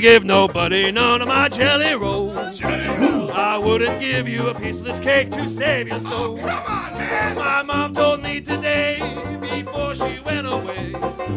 gonna give nobody none of my jelly rolls. I wouldn't give you a piece of this cake to save your soul. My mom told me today, before she went away,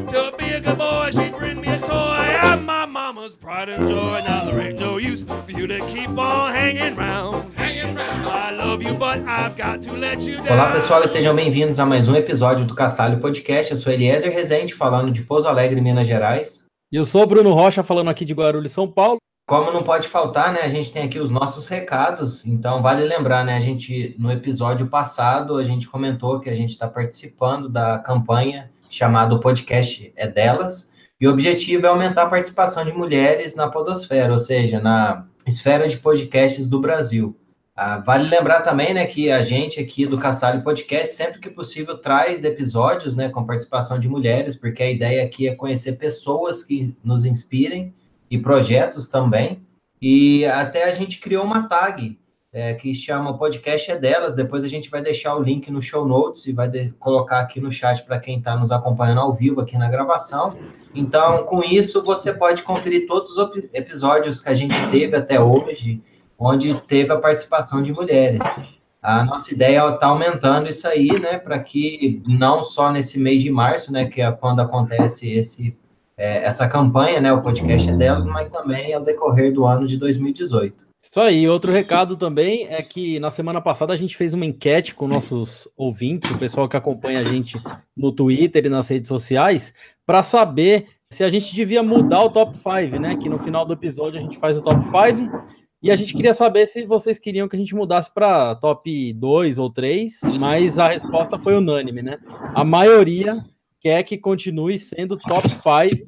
to be a good boy, she'd bring me a toy. I'm my mama's pride and joy. Now there ain't no use for you to keep on hanging round. I love you, but I've got to let you down. Olá pessoal e sejam bem-vindos a mais um episódio do Castalho Podcast. Eu sou Eliezer Rezende, falando de Pouso Alegre, Minas Gerais. E eu sou Bruno Rocha, falando aqui de Guarulhos, São Paulo. Como não pode faltar, né? A gente tem aqui os nossos recados. Então vale lembrar, né? A gente no episódio passado a gente comentou que a gente está participando da campanha chamada o podcast é delas. E o objetivo é aumentar a participação de mulheres na podosfera, ou seja, na esfera de podcasts do Brasil. Ah, vale lembrar também, né, que a gente aqui do Caçalho Podcast, sempre que possível, traz episódios, né, com participação de mulheres, porque a ideia aqui é conhecer pessoas que nos inspirem e projetos também. E até a gente criou uma tag é, que chama Podcast é delas. Depois a gente vai deixar o link no show notes e vai de- colocar aqui no chat para quem está nos acompanhando ao vivo aqui na gravação. Então, com isso, você pode conferir todos os episódios que a gente teve até hoje, onde teve a participação de mulheres. A nossa ideia está aumentando isso aí, né, para que não só nesse mês de março, né, que é quando acontece esse é, essa campanha, né, o podcast é delas, mas também ao decorrer do ano de 2018. Isso aí, outro recado também é que na semana passada a gente fez uma enquete com nossos ouvintes, o pessoal que acompanha a gente no Twitter e nas redes sociais, para saber se a gente devia mudar o top 5, né? Que no final do episódio a gente faz o top 5 e a gente queria saber se vocês queriam que a gente mudasse para top 2 ou 3, mas a resposta foi unânime, né? A maioria quer que continue sendo top 5.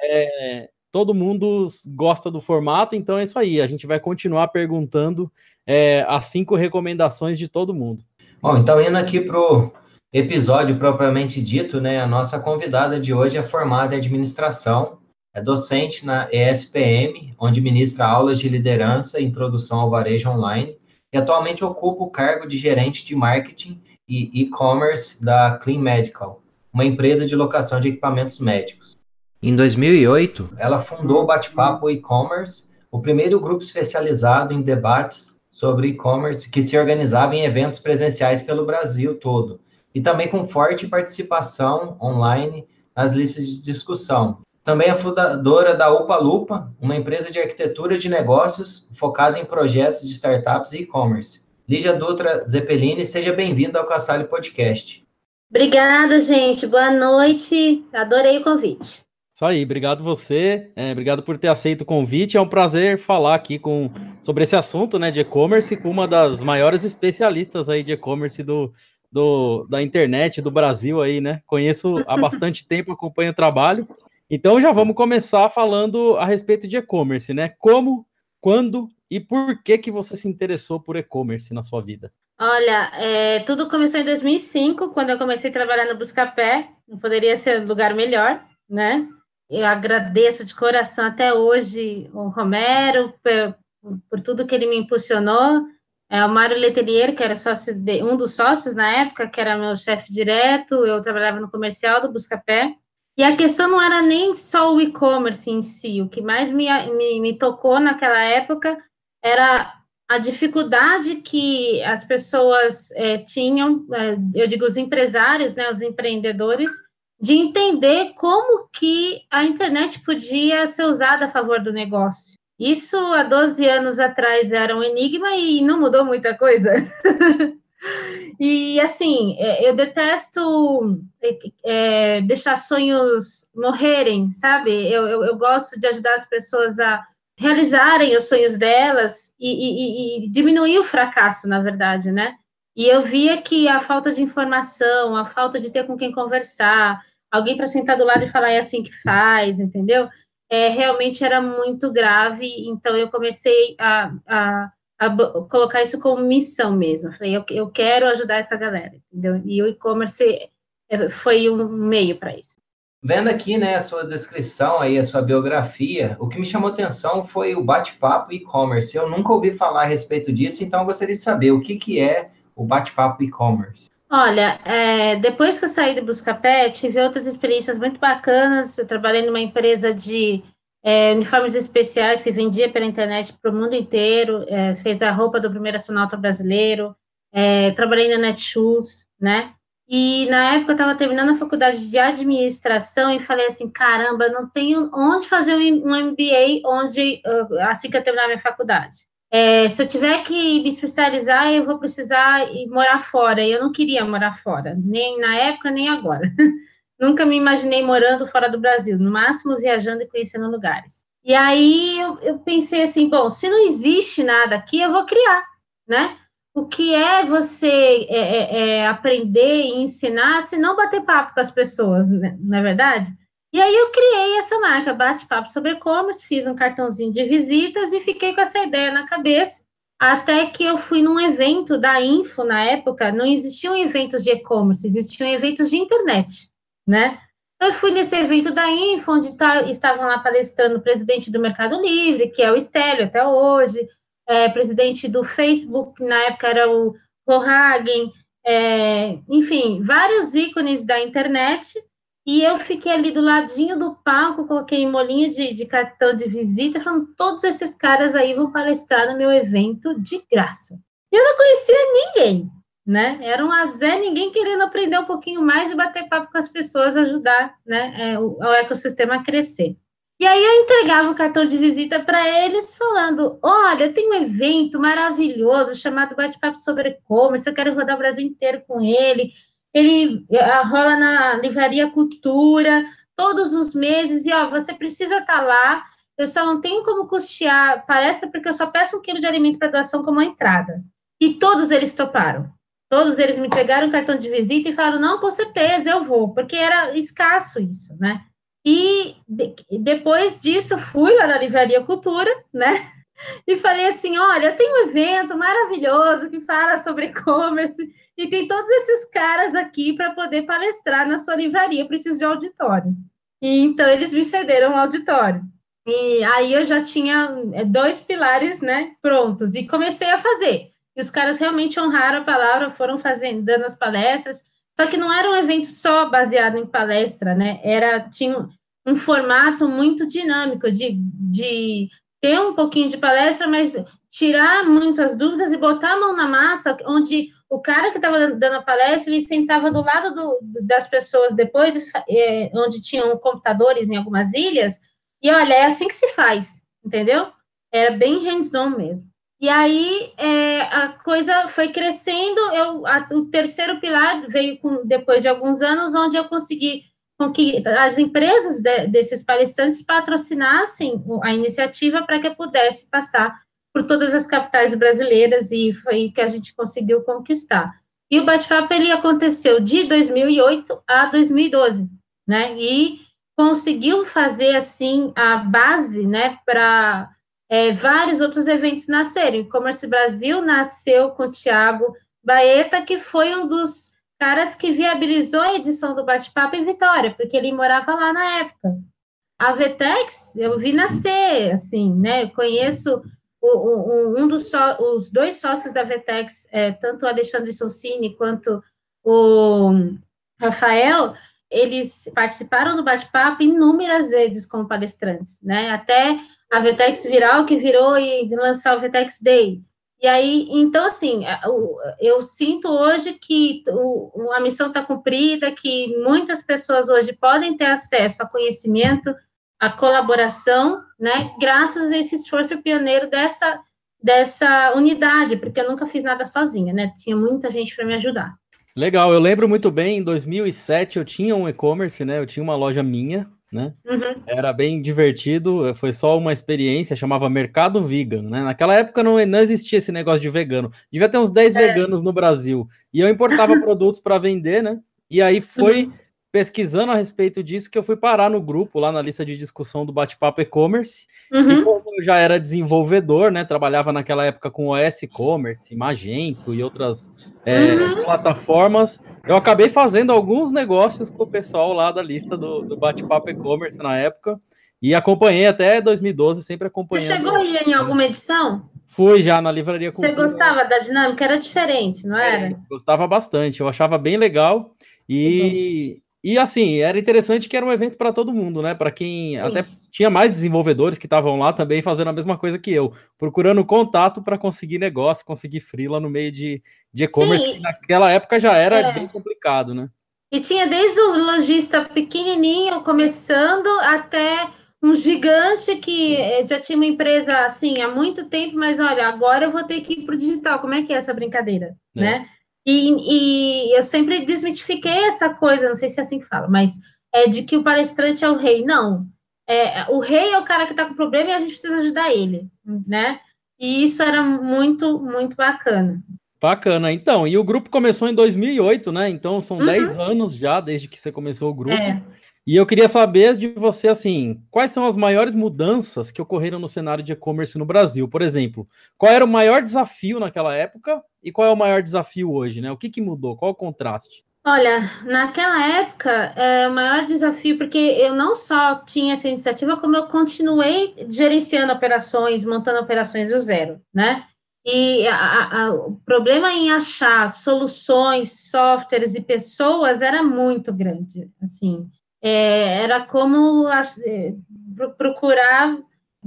É, todo mundo gosta do formato, então é isso aí. A gente vai continuar perguntando é, as cinco recomendações de todo mundo. Bom, então indo aqui para o episódio propriamente dito, né, a nossa convidada de hoje é formada em administração, é docente na ESPM, onde ministra aulas de liderança e introdução ao varejo online, e atualmente ocupa o cargo de gerente de marketing e e-commerce da Clean Medical, uma empresa de locação de equipamentos médicos. Em 2008, ela fundou o Bate-Papo E-Commerce, o primeiro grupo especializado em debates sobre e-commerce que se organizava em eventos presenciais pelo Brasil todo, e também com forte participação online nas listas de discussão. Também é fundadora da Upa Lupa, uma empresa de arquitetura de negócios focada em projetos de startups e e-commerce. Lígia Dutra Zeppelini, seja bem-vinda ao Cassalho Podcast. Obrigada, gente. Boa noite. Adorei o convite. Isso aí, obrigado você, é, obrigado por ter aceito o convite. É um prazer falar aqui com, sobre esse assunto né, de e-commerce com uma das maiores especialistas aí de e-commerce do, do, da internet do Brasil aí, né? Conheço há bastante tempo, acompanho o trabalho. Então já vamos começar falando a respeito de e-commerce, né? Como, quando e por que que você se interessou por e-commerce na sua vida? Olha, é, tudo começou em 2005, quando eu comecei a trabalhar no Buscapé. Não poderia ser um lugar melhor, né? Eu agradeço de coração até hoje o Romero por, por tudo que ele me impulsionou. É, o Mário Letelier, que era sócio de, um dos sócios na época, que era meu chefe direto, eu trabalhava no comercial do Buscapé. E a questão não era nem só o e-commerce em si, o que mais me, me, me tocou naquela época era a dificuldade que as pessoas é, tinham, é, eu digo os empresários, né, os empreendedores, de entender como que a internet podia ser usada a favor do negócio. Isso há 12 anos atrás era um enigma e não mudou muita coisa. e assim, eu detesto é, deixar sonhos morrerem, sabe? Eu, eu, eu, gosto de ajudar as pessoas a realizarem os sonhos delas e, e, e diminuir o fracasso, na verdade, né? E eu via que a falta de informação, a falta de ter com quem conversar, alguém para sentar do lado e falar é assim que faz, entendeu? É, realmente era muito grave, então eu comecei a, a colocar isso como missão mesmo. Falei, eu, eu quero ajudar essa galera, entendeu? E o e-commerce foi um meio para isso. Vendo aqui, né, a sua descrição aí, a sua biografia, o que me chamou atenção foi o bate-papo e-commerce. Eu nunca ouvi falar a respeito disso, então eu gostaria de saber o que, que é o bate-papo e-commerce. Olha, é, depois que eu saí do Buscapé, tive outras experiências muito bacanas. Eu trabalhei numa empresa de é, uniformes especiais que vendia pela internet para o mundo inteiro, é, fez a roupa do primeiro astronauta brasileiro, é, trabalhei na Netshoes, né? E na época eu estava terminando a faculdade de administração e falei assim, caramba, não tenho onde fazer um MBA onde assim que eu terminar minha faculdade. É, se eu tiver que me especializar, eu vou precisar morar fora. E eu não queria morar fora, nem na época, nem agora. Nunca me imaginei morando fora do Brasil, no máximo viajando e conhecendo lugares. E aí eu, eu pensei assim, bom, se não existe nada aqui, eu vou criar, né? O que é você é, é, é aprender e ensinar se não bater papo com as pessoas, né? não é verdade? E aí eu criei essa marca, Bate-Papo sobre E-Commerce, fiz um cartãozinho de visitas e fiquei com essa ideia na cabeça, até que eu fui num evento da Info na época, não existiam eventos de e-commerce, existiam eventos de internet né? Eu fui nesse evento da Info, onde tá, estavam lá palestrando o presidente do Mercado Livre, que é o Estélio até hoje, é, presidente do Facebook, na época era o Rohagen, é, enfim, vários ícones da internet, e eu fiquei ali do ladinho do palco, com aquele molinho de, de cartão de visita, falando, todos esses caras aí vão palestrar no meu evento de graça. Eu não conhecia ninguém, né? Era um azé, ninguém querendo aprender um pouquinho mais e bater papo com as pessoas, ajudar né, é, o, o ecossistema a crescer. E aí eu entregava o cartão de visita para eles, falando: olha, tem um evento maravilhoso chamado Bate-Papo sobre E-Commerce, eu quero rodar o Brasil inteiro com ele. Ele eh, rola na Livraria Cultura todos os meses, e ó, você precisa estar tá lá. Eu só não tenho como custear palestra, porque eu só peço um quilo de alimento para doação como entrada. E todos eles toparam. Todos eles me entregaram cartão de visita e falaram: não, com certeza, eu vou, porque era escasso isso, né? E de, depois disso, fui lá na Livraria Cultura, né? E falei assim: olha, tem um evento maravilhoso que fala sobre e-commerce e tem todos esses caras aqui para poder palestrar na sua livraria, preciso de auditório. E então eles me cederam um auditório. E aí eu já tinha é, dois pilares, né, prontos e comecei a fazer. E os caras realmente honraram a palavra, foram fazendo, dando as palestras. Só que não era um evento só baseado em palestra, né? Era, tinha um formato muito dinâmico de, de ter um pouquinho de palestra, mas tirar muitas dúvidas e botar a mão na massa, onde o cara que estava dando a palestra, ele sentava do lado do, das pessoas depois, é, onde tinham computadores em algumas ilhas, e olha, é assim que se faz, entendeu? Era bem hands-on mesmo. E aí é, a coisa foi crescendo. Eu, a, o terceiro pilar veio com, depois de alguns anos, onde eu consegui com que as empresas de, desses palestrantes patrocinassem a iniciativa para que eu pudesse passar por todas as capitais brasileiras e foi que a gente conseguiu conquistar. E o bate-papo ele aconteceu de 2008 a 2012, né? E conseguiu fazer assim a base, né, para é, vários outros eventos nasceram. O E-Commerce Brasil nasceu com o Tiago Baeta, que foi um dos caras que viabilizou a edição do Bate-Papo em Vitória, porque ele morava lá na época. A Vetex, eu vi nascer, assim, né? Eu conheço o, o, um dos so, os dois sócios da Vetex, é, tanto o Alexandre Sonsini quanto o Rafael, eles participaram do bate-papo inúmeras vezes como palestrantes, né? Até a Vetex Viral, que virou e lançar o Vetex Day. E aí, então, assim, eu sinto hoje que a missão está cumprida, que muitas pessoas hoje podem ter acesso a conhecimento, a colaboração, né, graças a esse esforço pioneiro dessa, dessa unidade, porque eu nunca fiz nada sozinha, né, tinha muita gente para me ajudar. Legal, eu lembro muito bem, em 2007 eu tinha um e-commerce, né, eu tinha uma loja minha, né? Uhum. Era bem divertido, foi só uma experiência, chamava Mercado Vegan, né? Naquela época não, não existia esse negócio de vegano. Devia ter uns 10 é. veganos no Brasil. E eu importava produtos para vender, né? E aí foi uhum. Pesquisando a respeito disso que eu fui parar no grupo, lá na lista de discussão do Bate-Papo E-Commerce. Uhum. E como eu já era desenvolvedor, né? Trabalhava naquela época com OS E-Commerce, Magento e outras é, uhum. plataformas. Eu acabei fazendo alguns negócios com o pessoal lá da lista do, do Bate-Papo E-Commerce na época. E acompanhei até 2012, sempre acompanhando. Você chegou aí em alguma edição? Fui já na livraria Cultura. Você gostava da dinâmica? Era diferente, não era? É, gostava bastante, eu achava bem legal. E, E assim, era interessante que era um evento para todo mundo, né? Para quem Sim. até tinha mais desenvolvedores que estavam lá também fazendo a mesma coisa que eu, procurando contato para conseguir negócio, conseguir freela no meio de, e-commerce, que naquela época já era é. bem complicado, né? E tinha desde o lojista pequenininho começando até um gigante que eh, já tinha uma empresa assim há muito tempo, mas olha, agora eu vou ter que ir para o digital. Como é que é essa brincadeira, é. né? E, e, eu sempre desmitifiquei essa coisa, não sei se é assim que fala, mas é de que o palestrante é o rei. Não. É, o rei é o cara que está com problema e a gente precisa ajudar ele, né? E isso era muito, muito bacana. Bacana. Então, e o grupo começou em 2008, né? Então, são uhum. 10 anos já desde que você começou o grupo. É. E eu queria saber de você, assim, quais são as maiores mudanças que ocorreram no cenário de e-commerce no Brasil? Por exemplo, qual era o maior desafio naquela época e qual é o maior desafio hoje, né? O que, que mudou? Qual o contraste? Olha, naquela época, é, o maior desafio, porque eu não só tinha essa iniciativa, como eu continuei gerenciando operações, montando operações do zero, né? E a, a, o problema em achar soluções, softwares e pessoas era muito grande, assim é, era como é, procurar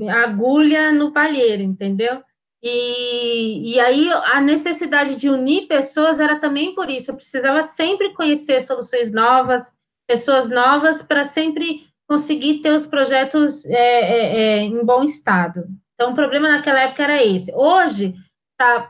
agulha no palheiro, entendeu? E, e aí a necessidade de unir pessoas era também por isso. Eu precisava sempre conhecer soluções novas, pessoas novas, para sempre conseguir ter os projetos é, é, é, em bom estado. Então, o problema naquela época era esse. Hoje, está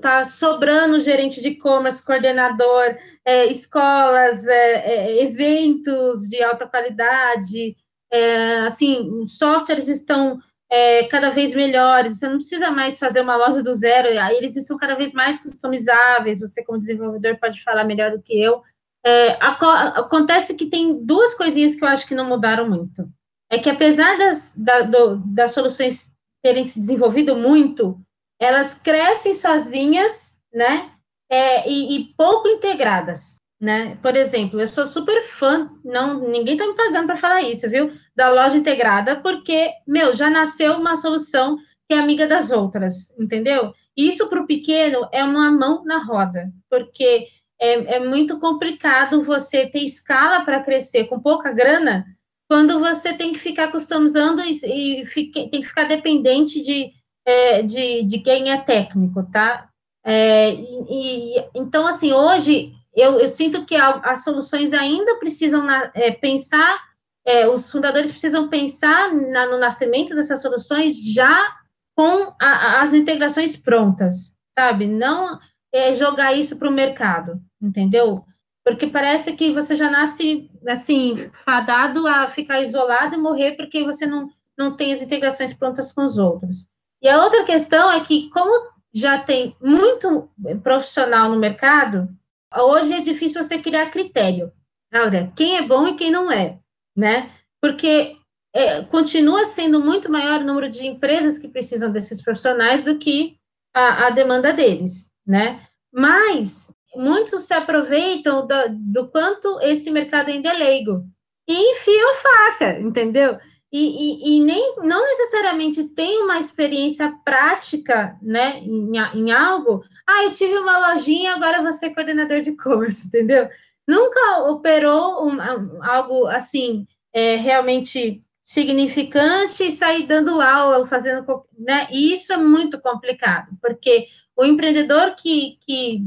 tá sobrando gerente de e-commerce, coordenador, é, escolas, é, é, eventos de alta qualidade, é, assim, softwares estão é, cada vez melhores, você não precisa mais fazer uma loja do zero, eles estão cada vez mais customizáveis, você como desenvolvedor pode falar melhor do que eu. É, acontece que tem duas coisinhas que eu acho que não mudaram muito. É que apesar das, da, do, das soluções terem se desenvolvido muito, elas crescem sozinhas, né? É, e, e, pouco integradas, né? Por exemplo, eu sou super fã, não, ninguém tá me pagando para falar isso, viu? Da loja integrada, porque, meu, já nasceu uma solução que é amiga das outras, entendeu? Isso para o pequeno é uma mão na roda, porque é, é muito complicado você ter escala para crescer com pouca grana, quando você tem que ficar customizando e, e fique, tem que ficar dependente de é, de, de quem é técnico, tá? É, e, então, assim, hoje eu, eu sinto que a, as soluções ainda precisam na, é, pensar, é, os fundadores precisam pensar na, no nascimento dessas soluções já com a, as integrações prontas, sabe? Não é, jogar isso para o mercado, entendeu? Porque parece que você já nasce, assim, fadado a ficar isolado e morrer porque você não, não tem as integrações prontas com os outros. E a outra questão é que, como já tem muito profissional no mercado, hoje é difícil você criar critério. Olha, quem é bom e quem não é, né? Porque é, continua sendo muito maior o número de empresas que precisam desses profissionais do que a, a demanda deles, né? Mas muitos se aproveitam do, do quanto esse mercado ainda é leigo e enfiam faca, entendeu? E, e, e, nem não necessariamente tem uma experiência prática né, em, em algo. Ah, eu tive uma lojinha, agora vou ser coordenador de e-commerce, entendeu? Nunca operou um, algo assim é, realmente significante e sair dando aula, fazendo. Né? E isso é muito complicado, porque o empreendedor que, que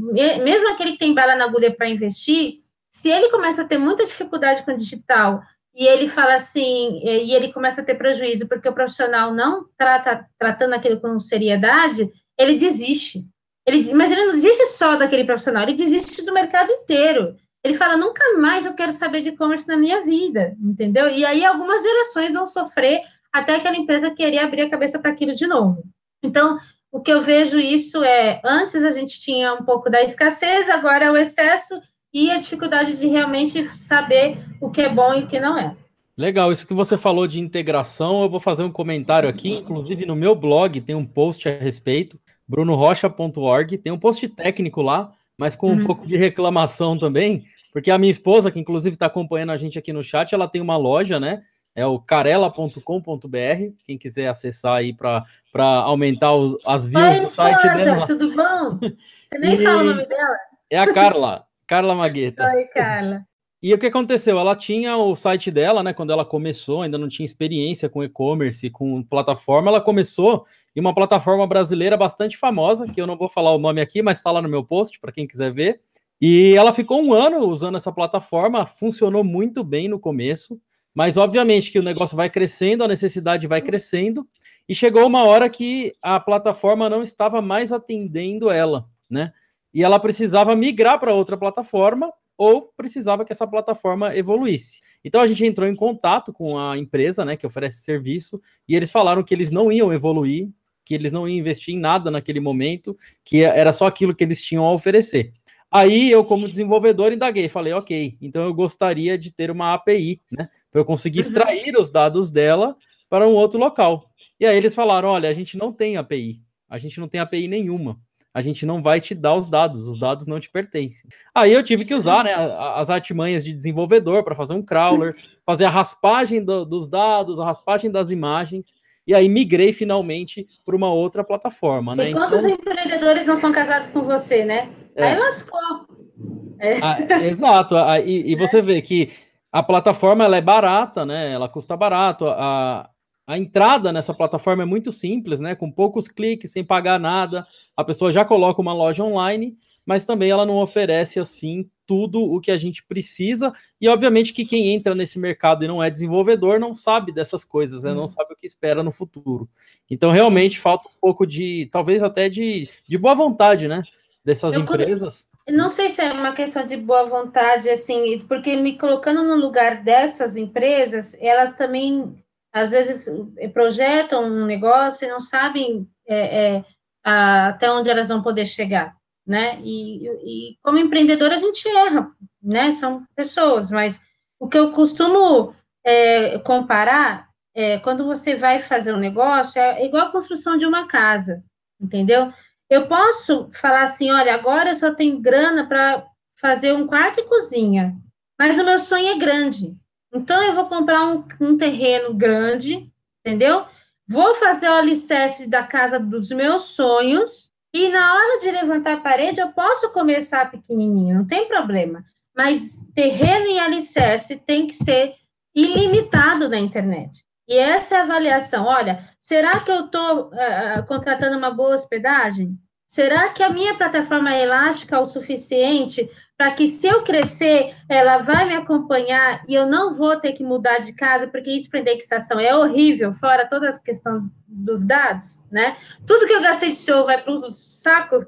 mesmo aquele que tem bala na agulha para investir, se ele começa a ter muita dificuldade com o digital e ele fala assim, e ele começa a ter prejuízo porque o profissional não trata tratando aquilo com seriedade, ele desiste. Ele, mas ele não desiste só daquele profissional, ele desiste do mercado inteiro. Ele fala, nunca mais eu quero saber de e-commerce na minha vida, entendeu? E aí algumas gerações vão sofrer até aquela empresa querer abrir a cabeça para aquilo de novo. Então, o que eu vejo isso é, antes a gente tinha um pouco da escassez, agora é o excesso, e a dificuldade de realmente saber o que é bom e o que não é. Legal, isso que você falou de integração, eu vou fazer um comentário aqui, inclusive no meu blog tem um post a respeito, brunorocha.org, tem um post técnico lá, mas com um uhum. pouco de reclamação também, porque a minha esposa, que inclusive está acompanhando a gente aqui no chat, ela tem uma loja, né? É o carela.com.br, quem quiser acessar aí para aumentar os, as views Oi, do site dela. Tudo bom? Você nem e... fala o nome dela? É a Carla. Carla Magueta. Oi, Carla. E o que aconteceu? Ela tinha o site dela, né? Quando ela começou, ainda não tinha experiência com e-commerce, com plataforma. Ela começou em uma plataforma brasileira bastante famosa, que eu não vou falar o nome aqui, mas está lá no meu post para quem quiser ver. E ela ficou um ano usando essa plataforma, funcionou muito bem no começo, mas obviamente que o negócio vai crescendo, a necessidade vai crescendo, e chegou uma hora que a plataforma não estava mais atendendo ela, né? E ela precisava migrar para outra plataforma ou precisava que essa plataforma evoluísse. Então a gente entrou em contato com a empresa, né, que oferece serviço, e eles falaram que eles não iam evoluir, que eles não iam investir em nada naquele momento, que era só aquilo que eles tinham a oferecer. Aí eu, como desenvolvedor, indaguei, falei, ok, então eu gostaria de ter uma API, né, para eu conseguir uhum. extrair os dados dela para um outro local. E aí eles falaram, olha, a gente não tem API, a gente não tem API nenhuma a gente não vai te dar os dados, os dados não te pertencem. Aí eu tive que usar né, as artimanhas de desenvolvedor para fazer um crawler, fazer a raspagem do, dos dados, a raspagem das imagens, e aí migrei finalmente para uma outra plataforma. Né? E quantos então, empreendedores não são casados com você, né? É. Aí lascou. É. Ah, exato, e, e, você vê que a plataforma ela é barata, né? Ela custa barato. A, a entrada nessa plataforma é muito simples, né? Com poucos cliques, sem pagar nada, a pessoa já coloca uma loja online, mas também ela não oferece assim tudo o que a gente precisa. E obviamente que quem entra nesse mercado e não é desenvolvedor não sabe dessas coisas, né? Não uhum. sabe o que espera no futuro. Então realmente falta um pouco de, talvez até de, de boa vontade, né? Dessas Eu empresas. Não sei se é uma questão de boa vontade, assim, porque me colocando no lugar dessas empresas, elas também às vezes eh, projetam um negócio e não sabem é, é, até onde elas vão poder chegar, né? E, e, como empreendedor a gente erra, né? São pessoas, mas o que eu costumo é, comparar é quando você vai fazer um negócio é igual a construção de uma casa, entendeu? Eu posso falar assim, olha, agora eu só tenho grana para fazer um quarto e cozinha, mas o meu sonho é grande. Então, eu vou comprar um, um terreno grande, entendeu? Vou fazer o alicerce da casa dos meus sonhos. E na hora de levantar a parede, eu posso começar pequenininho, não tem problema. Mas terreno e alicerce tem que ser ilimitado na internet. E essa é a avaliação. Olha, será que eu estou uh, eh, contratando uma boa hospedagem? Será que a minha plataforma é elástica o suficiente para que, se eu crescer, ela vai me acompanhar e eu não vou ter que mudar de casa, porque isso para indexação é horrível, fora toda a questão dos dados, né? Tudo que eu gastei de show vai para o saco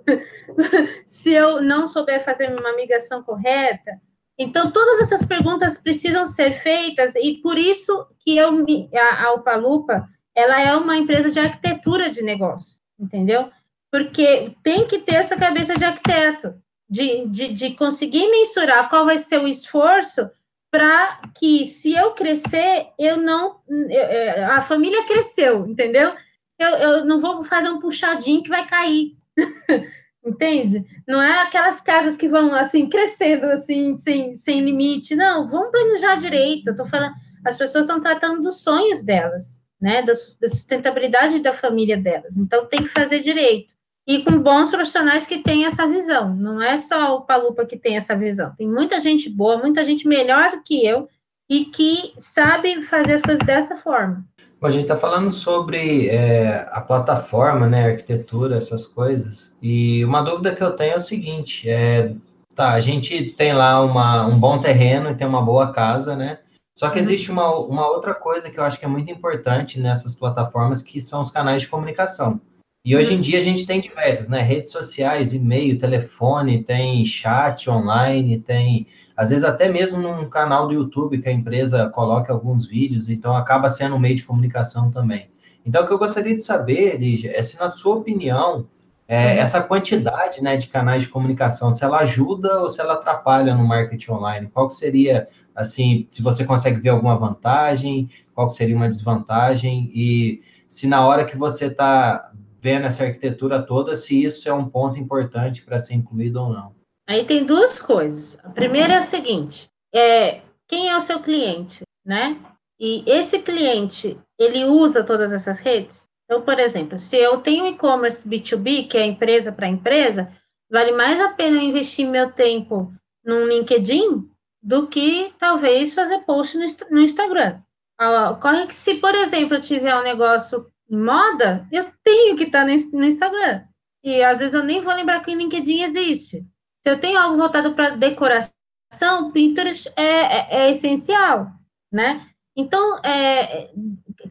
se eu não souber fazer uma migração correta. Então, todas essas perguntas precisam ser feitas e por isso que eu, a, a Upalupa, ela é uma empresa de arquitetura de negócio, entendeu? Porque tem que ter essa cabeça de arquiteto de, de, de conseguir mensurar qual vai ser o esforço para que, se eu crescer, eu não. Eu, a família cresceu, entendeu? Eu, eu não vou fazer um puxadinho que vai cair. Entende? Não é aquelas casas que vão assim crescendo assim sem, sem limite. Não, vamos planejar direito. Eu tô falando, as pessoas estão tratando dos sonhos delas, né? Da, da sustentabilidade da família delas. Então tem que fazer direito e com bons profissionais que têm essa visão. Não é só o Palupa que tem essa visão. Tem muita gente boa, muita gente melhor do que eu e que sabe fazer as coisas dessa forma. Bom, a gente está falando sobre é, a plataforma, né, a arquitetura, essas coisas. E uma dúvida que eu tenho é o seguinte: é, tá, a gente tem lá uma, um bom terreno e tem uma boa casa, né? Só que uhum. existe uma, uma outra coisa que eu acho que é muito importante nessas plataformas, que são os canais de comunicação. E hoje em dia a gente tem diversas, né? Redes sociais, e-mail, telefone, tem chat online, tem às vezes até mesmo num canal do YouTube que a empresa coloca alguns vídeos, então acaba sendo um meio de comunicação também. Então, o que eu gostaria de saber, Lígia, é se na sua opinião, é, uhum. essa quantidade né, de canais de comunicação, se ela ajuda ou se ela atrapalha no marketing online? Qual que seria, assim, se você consegue ver alguma vantagem, qual que seria uma desvantagem? E se na hora que você está vendo essa arquitetura toda, se isso é um ponto importante para ser incluído ou não. Aí tem duas coisas. A primeira é a seguinte: é, quem é o seu cliente, né? E esse cliente, ele usa todas essas redes? Então, por exemplo, se eu tenho e-commerce B2B, que é empresa para empresa, vale mais a pena eu investir meu tempo num LinkedIn do que talvez fazer post no, no Instagram. Ocorre que se, por exemplo, eu tiver um negócio em moda, eu tenho que estar no Instagram. E às vezes eu nem vou lembrar que o LinkedIn existe. Se eu tenho algo voltado para decoração, Pinterest é, é, é, essencial, né? Então, é,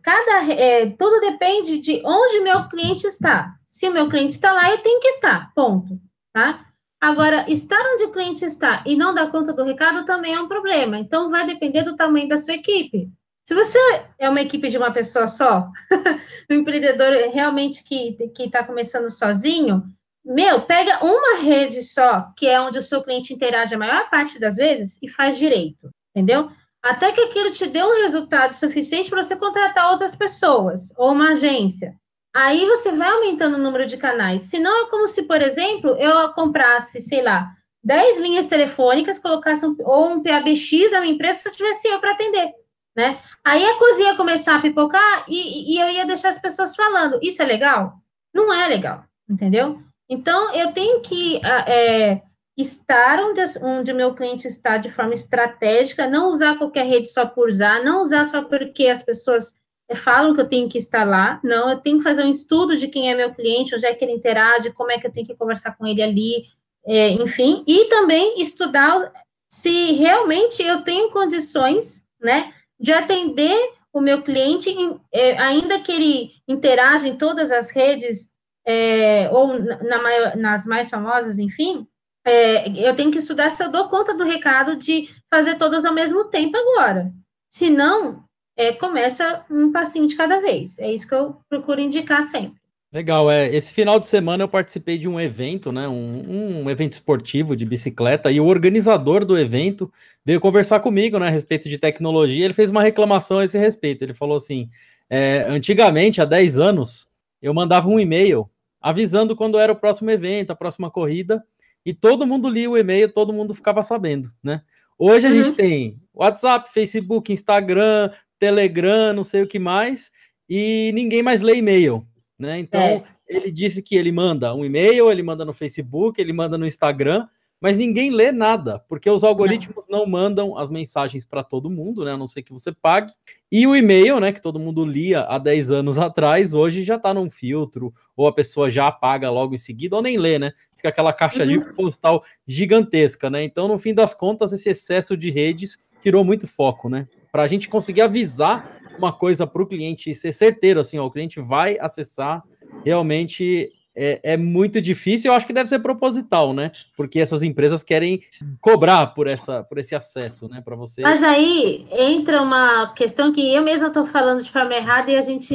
cada, é, tudo depende de onde meu cliente está. Se o meu cliente está lá, eu tenho que estar, ponto, tá? Agora, estar onde o cliente está e não dar conta do recado também é um problema. Então, vai depender do tamanho da sua equipe. Se você é uma equipe de uma pessoa só, um empreendedor realmente que está começando sozinho, meu, pega uma rede só, que é onde o seu cliente interage a maior parte das vezes, e faz direito, entendeu? Até que aquilo te dê um resultado suficiente para você contratar outras pessoas, ou uma agência. Aí você vai aumentando o número de canais. Se não, é como se, por exemplo, eu comprasse, sei lá, 10 linhas telefônicas, colocasse um, ou um PABX na minha empresa, se eu tivesse eu para atender, né? Aí a cozinha começar a pipocar e, e eu ia deixar as pessoas falando. Isso é legal? Não é legal, entendeu? Então, eu tenho que é, estar onde, onde o meu cliente está de forma estratégica, não usar qualquer rede só por usar, não usar só porque as pessoas falam que eu tenho que estar lá, não, eu tenho que fazer um estudo de quem é meu cliente, onde é que ele interage, como é que eu tenho que conversar com ele ali, é, enfim, e também estudar se realmente eu tenho condições, né, de atender o meu cliente, é, ainda que ele interaja em todas as redes, é, ou na maior, nas mais famosas, enfim, é, eu tenho que estudar se eu dou conta do recado de fazer todas ao mesmo tempo agora. Se não, é, começa um passinho de cada vez. É isso que eu procuro indicar sempre. Legal, é. Esse final de semana eu participei de um evento, né? Um, um, evento esportivo de bicicleta, e o organizador do evento veio conversar comigo né, a respeito de tecnologia. Ele fez uma reclamação a esse respeito. Ele falou assim: é, antigamente, há 10 anos, eu mandava um e-mail avisando quando era o próximo evento, a próxima corrida, e todo mundo lia o e-mail, todo mundo ficava sabendo, né? Hoje a uhum. gente tem WhatsApp, Facebook, Instagram, Telegram, não sei o que mais, e ninguém mais lê e-mail, né? Então, é. ele disse que ele manda um e-mail, ele manda no Facebook, ele manda no Instagram, mas ninguém lê nada, porque os algoritmos não, não mandam as mensagens para todo mundo, né? A não ser que você pague. E o e-mail, né, que todo mundo lia há 10 anos atrás, hoje já está num filtro, ou a pessoa já apaga logo em seguida, ou nem lê, né? Fica aquela caixa uhum. de postal gigantesca, né? Então, no fim das contas, esse excesso de redes tirou muito foco, né? Para a gente conseguir avisar uma coisa para o cliente e ser certeiro, assim, ó, o cliente vai acessar realmente é, é, muito difícil. Eu acho que deve ser proposital, né? Porque essas empresas querem cobrar por, essa, por esse acesso, né? Para você. Mas aí entra uma questão que eu mesma estou falando de forma errada e a gente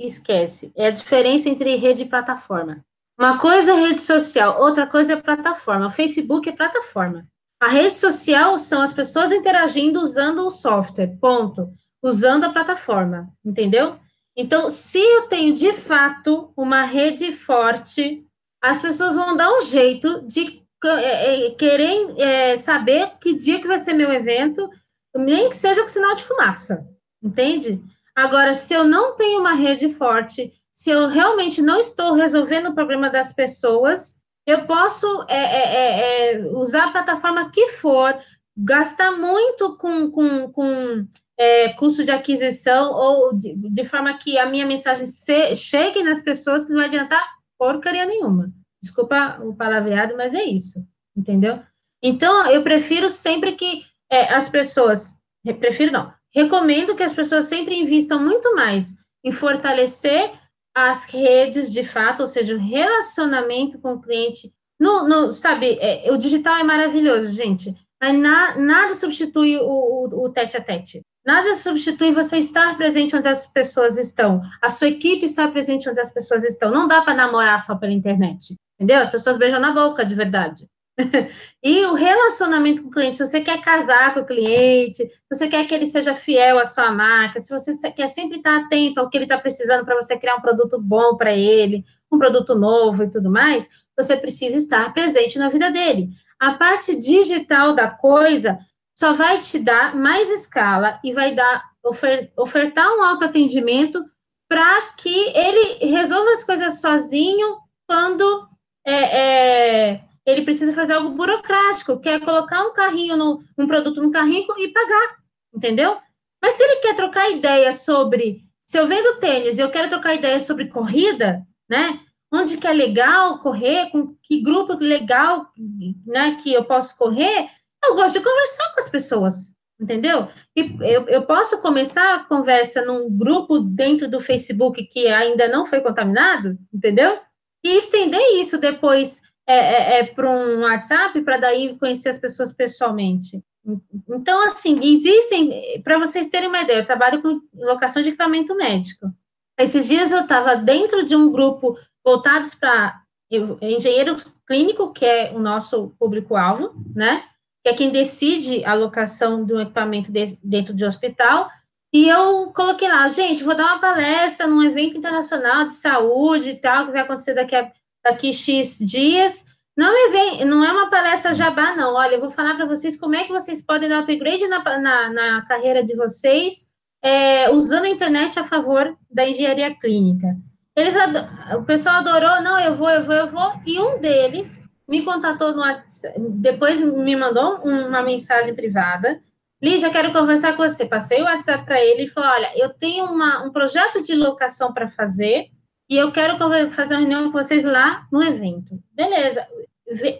esquece. É a diferença entre rede e plataforma. Uma coisa é rede social, outra coisa é plataforma. O Facebook é plataforma. A rede social são as pessoas interagindo usando o software, ponto. Usando a plataforma, entendeu? Então, se eu tenho de fato uma rede forte, as pessoas vão dar um jeito de é, é, querer é, saber que dia que vai ser meu evento, nem que seja com sinal de fumaça, entende? Agora, se eu não tenho uma rede forte, se eu realmente não estou resolvendo o problema das pessoas, eu posso é, é, é, usar a plataforma que for, gastar muito com, com, com é, custo de aquisição ou de, de, forma que a minha mensagem se, chegue nas pessoas que não vai adiantar porcaria nenhuma. Desculpa o palavreado, mas é isso, entendeu? Então, eu prefiro sempre que é, as pessoas, prefiro não, recomendo que as pessoas sempre invistam muito mais em fortalecer as redes de fato, ou seja, o relacionamento com o cliente. No, no sabe, é, o digital é maravilhoso, gente, mas na, nada substitui o, o, o tete a tete. Nada substitui você estar presente onde as pessoas estão, a sua equipe estar presente onde as pessoas estão. Não dá para namorar só pela internet, entendeu? As pessoas beijam na boca de verdade. e o relacionamento com o cliente, se você quer casar com o cliente, se você quer que ele seja fiel à sua marca, se você quer sempre estar atento ao que ele está precisando para você criar um produto bom para ele, um produto novo e tudo mais, você precisa estar presente na vida dele. A parte digital da coisa só vai te dar mais escala e vai dar ofertar um autoatendimento para que ele resolva as coisas sozinho quando é, é, ele precisa fazer algo burocrático, que é colocar um carrinho, no, um produto no carrinho e pagar, entendeu? Mas se ele quer trocar ideia sobre, se eu vendo tênis e eu quero trocar ideia sobre corrida, né? Onde que é legal correr, com que grupo legal, né, que eu posso correr, eu gosto de conversar com as pessoas, entendeu? E eu, eu posso começar a conversa num grupo dentro do Facebook que ainda não foi contaminado, entendeu? E estender isso depois é, é, é para um WhatsApp, para daí conhecer as pessoas pessoalmente. Então, assim, existem, para vocês terem uma ideia, eu trabalho com locação de equipamento médico. Esses dias eu estava dentro de um grupo voltados para engenheiro clínico, que é o nosso público-alvo, né? Que é quem decide a locação de um equipamento de, dentro de um hospital. E eu coloquei lá, gente, vou dar uma palestra num evento internacional de saúde e tal, que vai acontecer daqui a daqui X dias. Não me vem, não é uma palestra jabá, não. Olha, eu vou falar para vocês como é que vocês podem dar upgrade na, na, na carreira de vocês, é, usando a internet a favor da engenharia clínica. Eles o pessoal adorou, não, eu vou, eu vou, eu vou, e um deles me contatou no depois me mandou uma mensagem privada. Lígia, quero conversar com você. Passei o WhatsApp para ele e falou: olha, eu tenho uma, um projeto de locação para fazer e eu quero fazer uma reunião com vocês lá no evento. Beleza,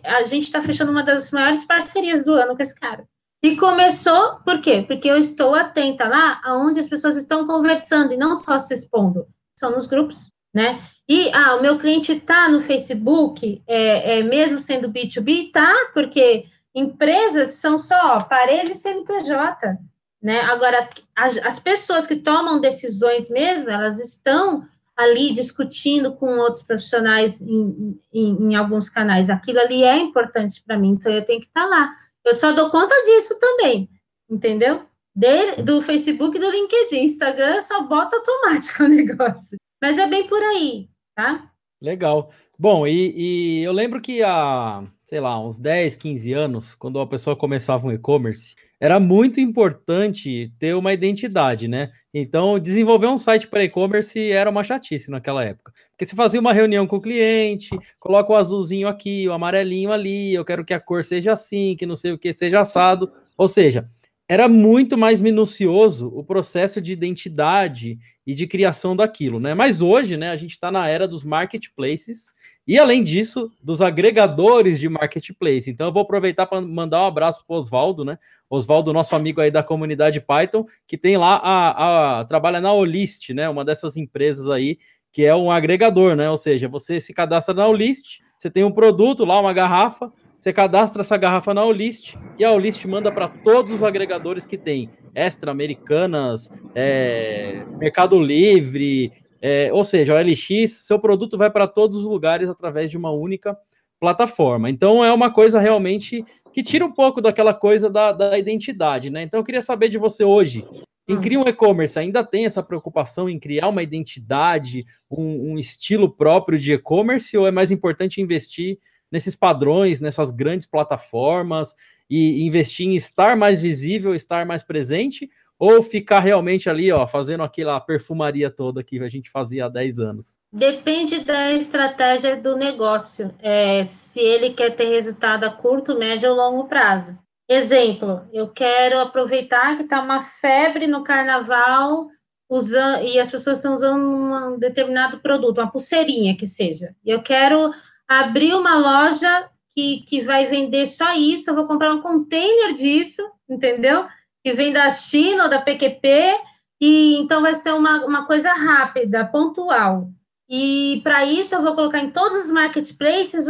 a gente está fechando uma das maiores parcerias do ano com esse cara. E começou, por quê? Porque eu estou atenta lá aonde as pessoas estão conversando e não só se expondo, são nos grupos, né? E, ah, o meu cliente está no Facebook, é, é, mesmo sendo B2B, tá, porque empresas são só parede CNPJ, né? Agora, as, as pessoas que tomam decisões mesmo, elas estão ali discutindo com outros profissionais em, em, em alguns canais. Aquilo ali é importante para mim, então eu tenho que estar tá lá. Eu só dou conta disso também, entendeu? De, do Facebook e do LinkedIn. Instagram só bota automático o negócio. Mas é bem por aí, tá? Legal. Bom, e, e, eu lembro que há, sei lá, uns 10, 15 anos, quando a pessoa começava um e-commerce, era muito importante ter uma identidade, né? Então, desenvolver um site para e-commerce era uma chatice naquela época. Porque você fazia uma reunião com o cliente, coloca o azulzinho aqui, o amarelinho ali, eu quero que a cor seja assim, que não sei o que seja assado. Ou seja, era muito mais minucioso o processo de identidade e de criação daquilo, né? Mas hoje, né, a gente está na era dos marketplaces e, além disso, dos agregadores de marketplace. Então, eu vou aproveitar para mandar um abraço para o Oswaldo, né? Oswaldo, nosso amigo aí da comunidade Python, que tem lá a, a trabalha na Olist, né? Uma dessas empresas aí que é um agregador, né? Ou seja, você se cadastra na Olist, você tem um produto lá, uma garrafa, você cadastra essa garrafa na Olist e a Olist manda para todos os agregadores que tem Extra, Americanas, é, Mercado Livre, é, ou seja, o LX, seu produto vai para todos os lugares através de uma única plataforma. Então é uma coisa realmente que tira um pouco daquela coisa da, da identidade, né? Então eu queria saber de você hoje. Quem cria um e-commerce ainda tem essa preocupação em criar uma identidade, um, um estilo próprio de e-commerce, ou é mais importante investir nesses padrões, nessas grandes plataformas e investir em estar mais visível, estar mais presente, ou ficar realmente ali, ó, fazendo aquela perfumaria toda que a gente fazia há 10 anos? Depende da estratégia do negócio, é, se ele quer ter resultado a curto, médio ou longo prazo. Exemplo, eu quero aproveitar que está uma febre no carnaval usando, e as pessoas estão usando um determinado produto, uma pulseirinha que seja. E eu quero abrir uma loja que, que vai vender só isso, eu vou comprar um container disso, entendeu? Que vem da China ou da PQP, e então vai ser uma, uma coisa rápida, pontual. E para isso eu vou colocar em todos os marketplaces.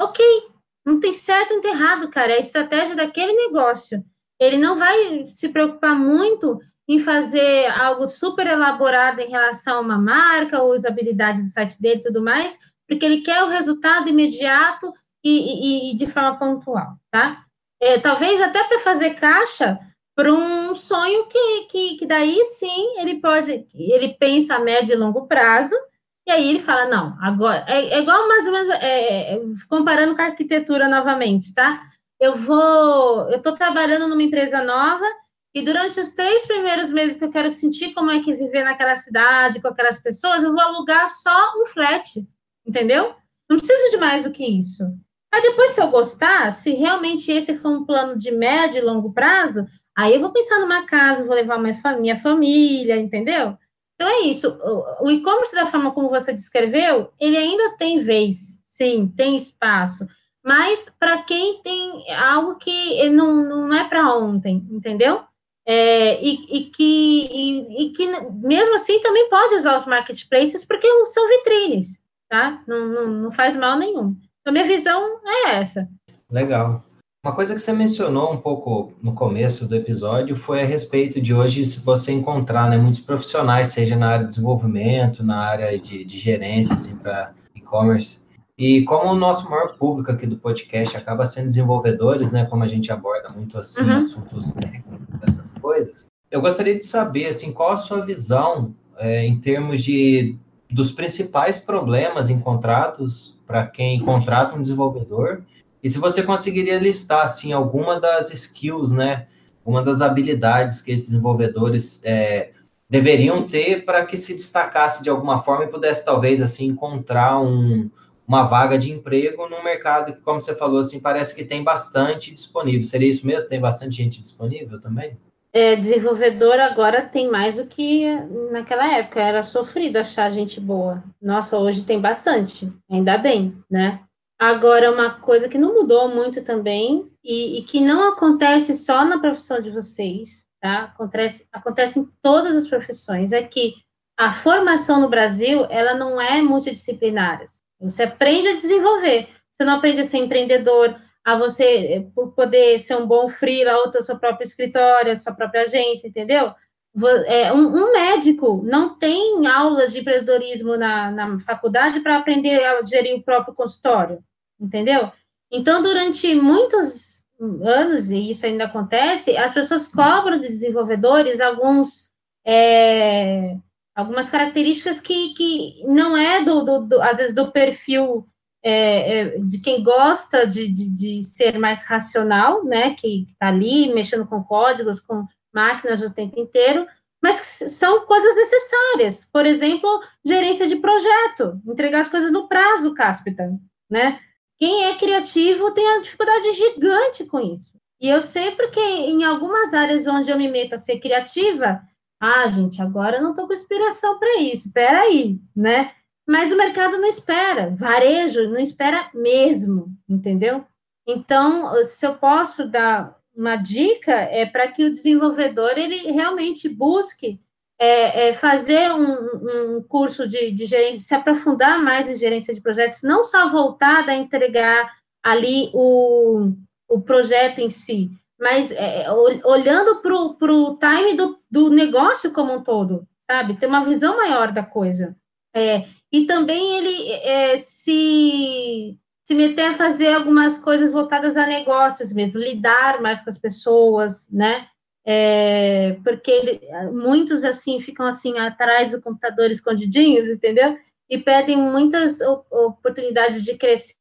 Ok, não tem certo nem errado, cara. É a estratégia daquele negócio. Ele não vai se preocupar muito em fazer algo super elaborado em relação a uma marca ou usabilidade do site dele e tudo mais, porque ele quer o resultado imediato e, e, e de forma pontual, tá? É, talvez até para fazer caixa para um sonho que, que, que daí sim ele pode, ele pensa a médio e longo prazo, e aí ele fala, não, agora, é, é igual mais ou menos, é, é comparando com a arquitetura novamente, tá? Eu vou, eu estou trabalhando numa empresa nova, e durante os três primeiros meses que eu quero sentir como é que é viver naquela cidade, com aquelas pessoas, eu vou alugar só um flat, entendeu? Não preciso de mais do que isso. Aí depois, se eu gostar, se realmente esse for um plano de médio e longo prazo, aí eu vou pensar numa casa, vou levar minha, família, entendeu? Então é isso. O, o e-commerce, da forma como você descreveu, ele ainda tem vez, sim, tem espaço. Mas para quem tem algo que não, não é para ontem, entendeu? É, e, e, que, e, e, que, mesmo assim, também pode usar os marketplaces, porque são vitrines, tá? Não, não, não faz mal nenhum. Então, minha visão é essa. Legal. Uma coisa que você mencionou um pouco no começo do episódio foi a respeito de hoje, se você encontrar né, muitos profissionais, seja na área de desenvolvimento, na área de, de gerência, assim, para e-commerce. E como o nosso maior público aqui do podcast acaba sendo desenvolvedores, né, como a gente aborda muito assim uhum. assuntos técnicos, essas coisas, eu gostaria de saber assim qual a sua visão é, em termos de dos principais problemas encontrados para quem contrata um desenvolvedor e se você conseguiria listar, assim, alguma das skills, né? Uma das habilidades que esses desenvolvedores é, deveriam ter para que se destacasse de alguma forma e pudesse, talvez, assim, encontrar um, uma vaga de emprego num mercado que, como você falou, assim, parece que tem bastante disponível. Seria isso mesmo? Tem bastante gente disponível também? É, desenvolvedor agora tem mais do que naquela época. Era sofrido achar gente boa. Nossa, hoje tem bastante. Ainda bem, né? Agora, uma coisa que não mudou muito também, e, e, que não acontece só na profissão de vocês, tá? Acontece, acontece em todas as profissões, é que a formação no Brasil, ela não é multidisciplinar. Você aprende a desenvolver, você não aprende a ser empreendedor, a você poder ser um bom freela, ou ter seu próprio escritório, sua própria agência, entendeu? É, um, um, médico não tem aulas de empreendedorismo na, na faculdade para aprender a gerir o próprio consultório entendeu? Então, durante muitos anos, e isso ainda acontece, as pessoas cobram de desenvolvedores alguns, é, algumas características que, que não é, do, do, do às vezes, do perfil é, é, de quem gosta de, de, de, ser mais racional, né, que está ali mexendo com códigos, com máquinas o tempo inteiro, mas que são coisas necessárias. Por exemplo, gerência de projeto, entregar as coisas no prazo, Caspitan, né? Quem é criativo tem uma dificuldade gigante com isso. E eu sei porque em algumas áreas onde eu me meto a ser criativa, ah, gente, agora eu não estou com inspiração para isso, espera aí, né? Mas o mercado não espera, varejo não espera mesmo, entendeu? Então, se eu posso dar uma dica, é para que o desenvolvedor ele realmente busque é, é fazer um, um curso de, de, gerência, se aprofundar mais em gerência de projetos, não só voltada a entregar ali o, o projeto em si, mas é, olhando para o time do, do negócio como um todo, sabe? Ter uma visão maior da coisa. É, e também ele é, se, se meter a fazer algumas coisas voltadas a negócios mesmo, lidar mais com as pessoas, né? é, porque ele, muitos assim ficam assim atrás do computador escondidinhos, entendeu? E perdem muitas oportunidades de crescer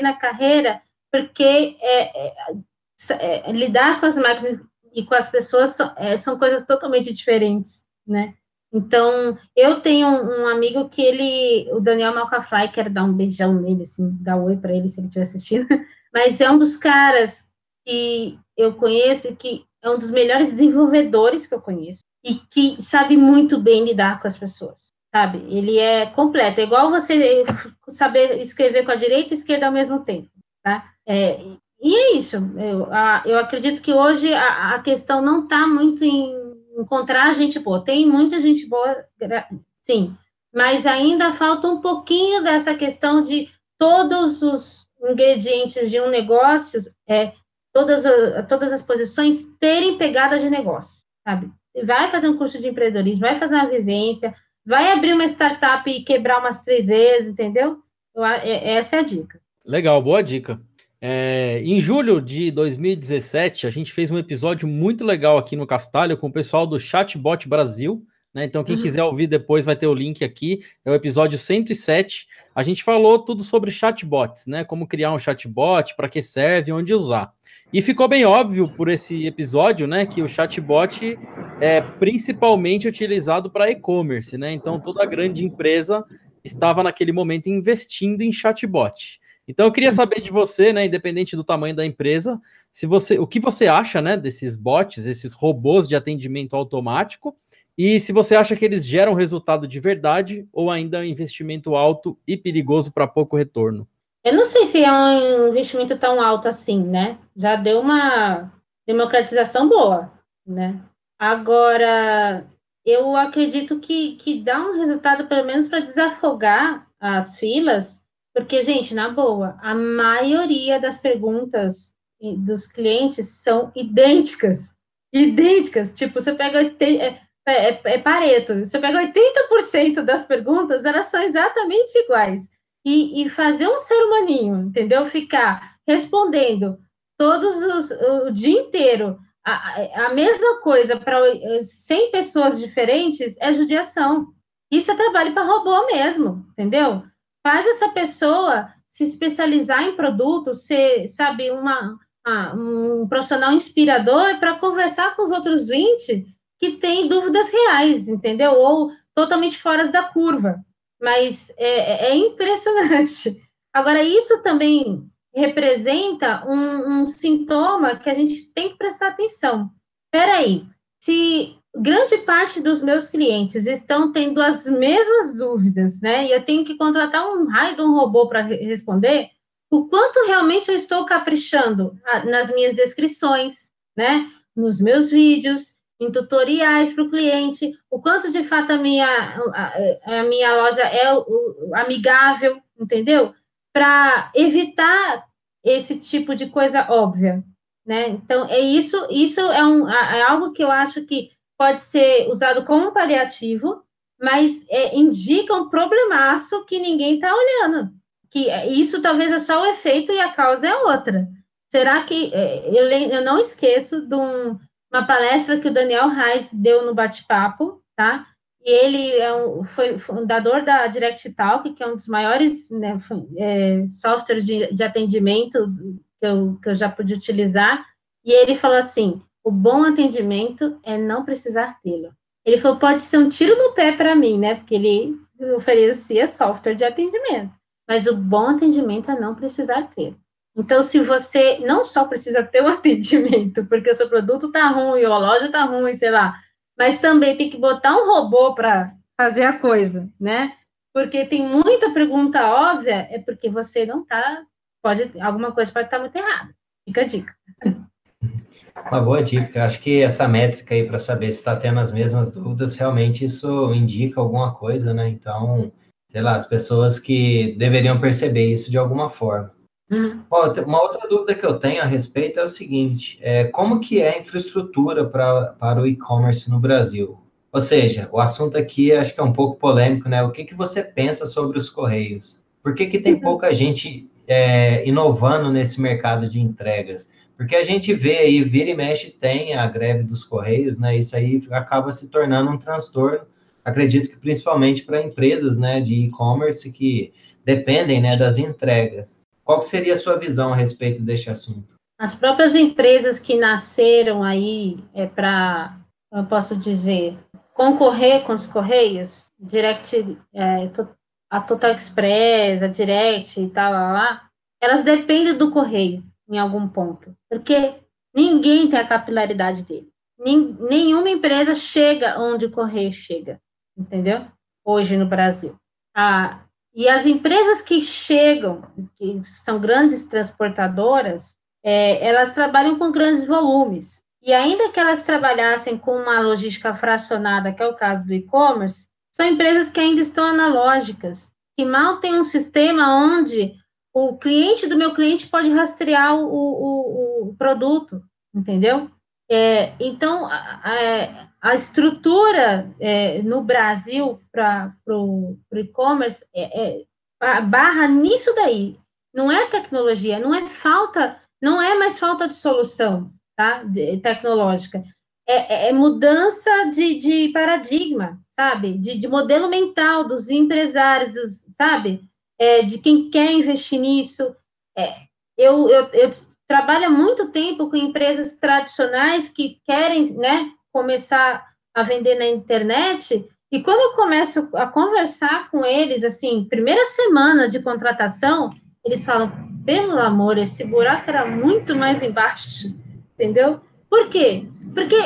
na carreira, porque é, é, é, lidar com as máquinas e com as pessoas são, são coisas totalmente diferentes, né? Então, eu tenho um amigo que ele, o Daniel Malcafly, quero dar um beijão nele, assim, dar um oi para ele se ele estiver assistindo, mas é um dos caras que eu conheço que é um dos melhores desenvolvedores que eu conheço e que sabe muito bem lidar com as pessoas, sabe? Ele é completo, é igual você saber escrever com a direita e a esquerda ao mesmo tempo, tá? É, e é isso. Eu, a, eu acredito que hoje a, a questão não está muito em encontrar gente boa. Tem muita gente boa, sim, mas ainda falta um pouquinho dessa questão de todos os ingredientes de um negócio é, todas, todas as posições terem pegada de negócio, sabe? Vai fazer um curso de empreendedorismo, vai fazer uma vivência, vai abrir uma startup e quebrar umas três vezes, entendeu? É, essa é a dica. Legal, boa dica. É, em julho de 2017, a gente fez um episódio muito legal aqui no Castalho com o pessoal do Chatbot Brasil. Né? Então, quem uhum. quiser ouvir depois vai ter o link aqui. É o episódio 107. A gente falou tudo sobre chatbots, né? Como criar um chatbot, para que serve, onde usar. E ficou bem óbvio por esse episódio, né, que o chatbot é principalmente utilizado para e-commerce, né? Então toda grande empresa estava naquele momento investindo em chatbot. Então eu queria saber de você, né, independente do tamanho da empresa, se você, o que você acha, né, desses bots, esses robôs de atendimento automático, e se você acha que eles geram resultado de verdade ou ainda é um investimento alto e perigoso para pouco retorno. Eu não sei se é um investimento tão alto assim, né? Já deu uma democratização boa, né? Agora, eu acredito que, que dá um resultado, pelo menos, para desafogar as filas, porque, gente, na boa, a maioria das perguntas dos clientes são idênticas. Idênticas. Tipo, você pega. É, é, é, é Pareto, você pega 80% das perguntas, elas são exatamente iguais. E, e fazer um ser humaninho, entendeu? Ficar respondendo todos os, o dia inteiro a, a mesma coisa para 100 pessoas diferentes é judiação. Isso é trabalho para robô mesmo, entendeu? Faz essa pessoa se especializar em produtos, ser, sabe, uma, um profissional inspirador para conversar com os outros 20 que têm dúvidas reais, entendeu? Ou totalmente fora da curva. Mas é, é impressionante. Agora, isso também representa um, um sintoma que a gente tem que prestar atenção. Espera aí, se grande parte dos meus clientes estão tendo as mesmas dúvidas, né? E eu tenho que contratar um raio de um robô para responder, o quanto realmente eu estou caprichando nas minhas descrições, né? Nos meus vídeos, em tutoriais para o cliente, o quanto de fato a minha, a, a minha loja é amigável, entendeu? para evitar esse tipo de coisa óbvia, né? Então, é isso, isso é, um, é algo que eu acho que pode ser usado como paliativo, mas é, indica um problemaço que ninguém está olhando. Que isso talvez é só o efeito e a causa é outra. Será que é, eu, eu não esqueço de um, uma palestra que o Daniel Reis deu no bate-papo, tá? E ele é um, foi fundador da Direct Talk, que é um dos maiores né, é, softwares de, de atendimento que eu, que eu já pude utilizar. E ele falou assim: o bom atendimento é não precisar tê-lo. Ele falou: pode ser um tiro no pé para mim, né? Porque ele oferecia software de atendimento. Mas o bom atendimento é não precisar ter. Então, se você não só precisa ter o atendimento, porque o seu produto está ruim, ou a loja está ruim, sei lá, mas também tem que botar um robô para fazer a coisa, né? Porque tem muita pergunta óbvia, é porque você não está, pode, alguma coisa pode estar tá muito errada. Fica a dica. Uma boa dica. Acho que essa métrica aí para saber se está tendo as mesmas dúvidas, realmente isso indica alguma coisa, né? Então, sei lá, as pessoas que deveriam perceber isso de alguma forma. Uhum. Uma outra dúvida que eu tenho a respeito é o seguinte: é, como que é a infraestrutura pra, para o e-commerce no Brasil? Ou seja, o assunto aqui acho que é um pouco polêmico, né? O que, que você pensa sobre os Correios? Por que, que tem uhum. pouca gente é, inovando nesse mercado de entregas? Porque a gente vê aí, vira e mexe, tem a greve dos Correios, né? Isso aí acaba se tornando um transtorno, acredito que principalmente para empresas né, de e-commerce que dependem né, das entregas. Qual seria a sua visão a respeito deste assunto? As próprias empresas que nasceram aí é para, eu posso dizer, concorrer com os Correios, Direct, é, a Total Express, a Direct e tal, lá, lá, elas dependem do Correio em algum ponto, porque ninguém tem a capilaridade dele. nenhuma empresa chega onde o Correio chega, entendeu? Hoje no Brasil. A, e as empresas que chegam, que são grandes transportadoras, é, elas trabalham com grandes volumes. E ainda que elas trabalhassem com uma logística fracionada, que é o caso do e-commerce, são empresas que ainda estão analógicas, que mal tem um sistema onde o cliente do meu cliente pode rastrear o, o, o produto, entendeu? É, então, a, a estrutura é, no Brasil para o e-commerce é, é, barra nisso daí. Não é tecnologia, não é falta, não é mais falta de solução tá, de, tecnológica. É, é, é mudança de, de, paradigma, sabe? De, de, modelo mental dos empresários, dos, sabe? É, de quem quer investir nisso. É, eu, eu, eu trabalho há muito tempo com empresas tradicionais que querem, né, começar a vender na internet, e quando eu começo a conversar com eles, assim, primeira semana de contratação, eles falam, pelo amor, esse buraco era muito mais embaixo, entendeu? Por quê? Porque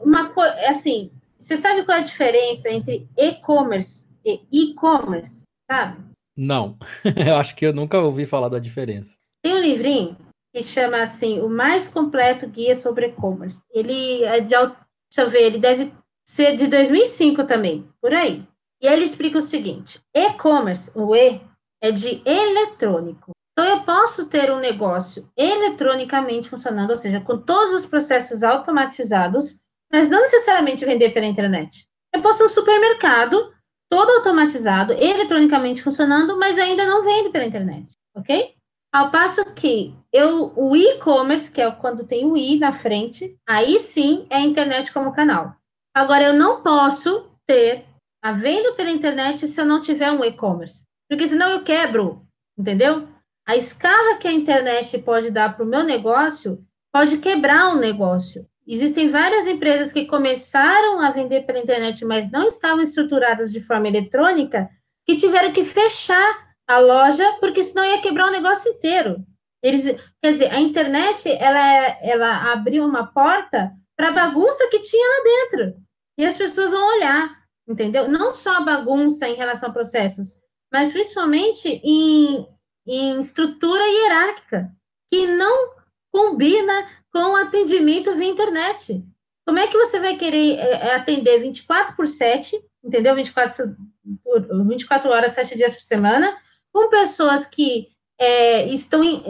uma coisa, assim, você sabe qual é a diferença entre e-commerce e e-commerce, sabe? Não, eu acho que eu nunca ouvi falar da diferença. Tem um livrinho que chama assim, o mais completo guia sobre e-commerce. Ele é de, deixa eu ver, ele deve ser de 2005 também, por aí. E ele explica o seguinte: e-commerce, o E, é de eletrônico. Então, eu posso ter um negócio eletronicamente funcionando, ou seja, com todos os processos automatizados, mas não necessariamente vender pela internet. Eu posso um supermercado todo automatizado, eletronicamente funcionando, mas ainda não vende pela internet, ok? Ao passo que eu, o e-commerce, que é quando tem o i na frente, aí sim é a internet como canal. Agora, eu não posso ter a venda pela internet se eu não tiver um e-commerce, porque senão eu quebro, entendeu? A escala que a internet pode dar para o meu negócio pode quebrar um negócio. Existem várias empresas que começaram a vender pela internet, mas não estavam estruturadas de forma eletrônica, que tiveram que fechar a loja, porque senão ia quebrar o negócio inteiro. Eles, quer dizer, a internet ela, ela abriu uma porta para a bagunça que tinha lá dentro. E as pessoas vão olhar, entendeu? Não só a bagunça em relação a processos, mas principalmente em, em estrutura hierárquica, que não combina com atendimento via internet. Como é que você vai querer é, é atender 24 por 7, entendeu? 24, por, 24 horas, 7 dias por semana, com pessoas que é, estão em,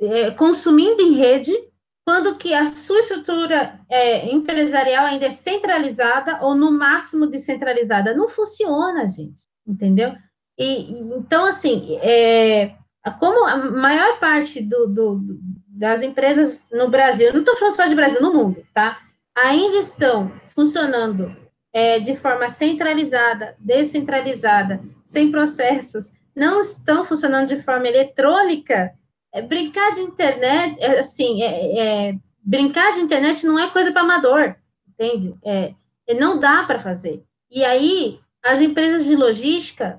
é, é, consumindo em rede, quando que a sua estrutura é, empresarial ainda é centralizada ou no máximo descentralizada. Não funciona, gente, entendeu? E, então, assim, é, como a maior parte do, do, das empresas no Brasil, não estou falando só de Brasil, no mundo, tá? Ainda estão funcionando é, de forma centralizada, descentralizada, sem processos, não estão funcionando de forma eletrônica, é, brincar de internet, é, assim, é, é, brincar de internet não é coisa para amador, entende? É, não dá para fazer. E aí, as empresas de logística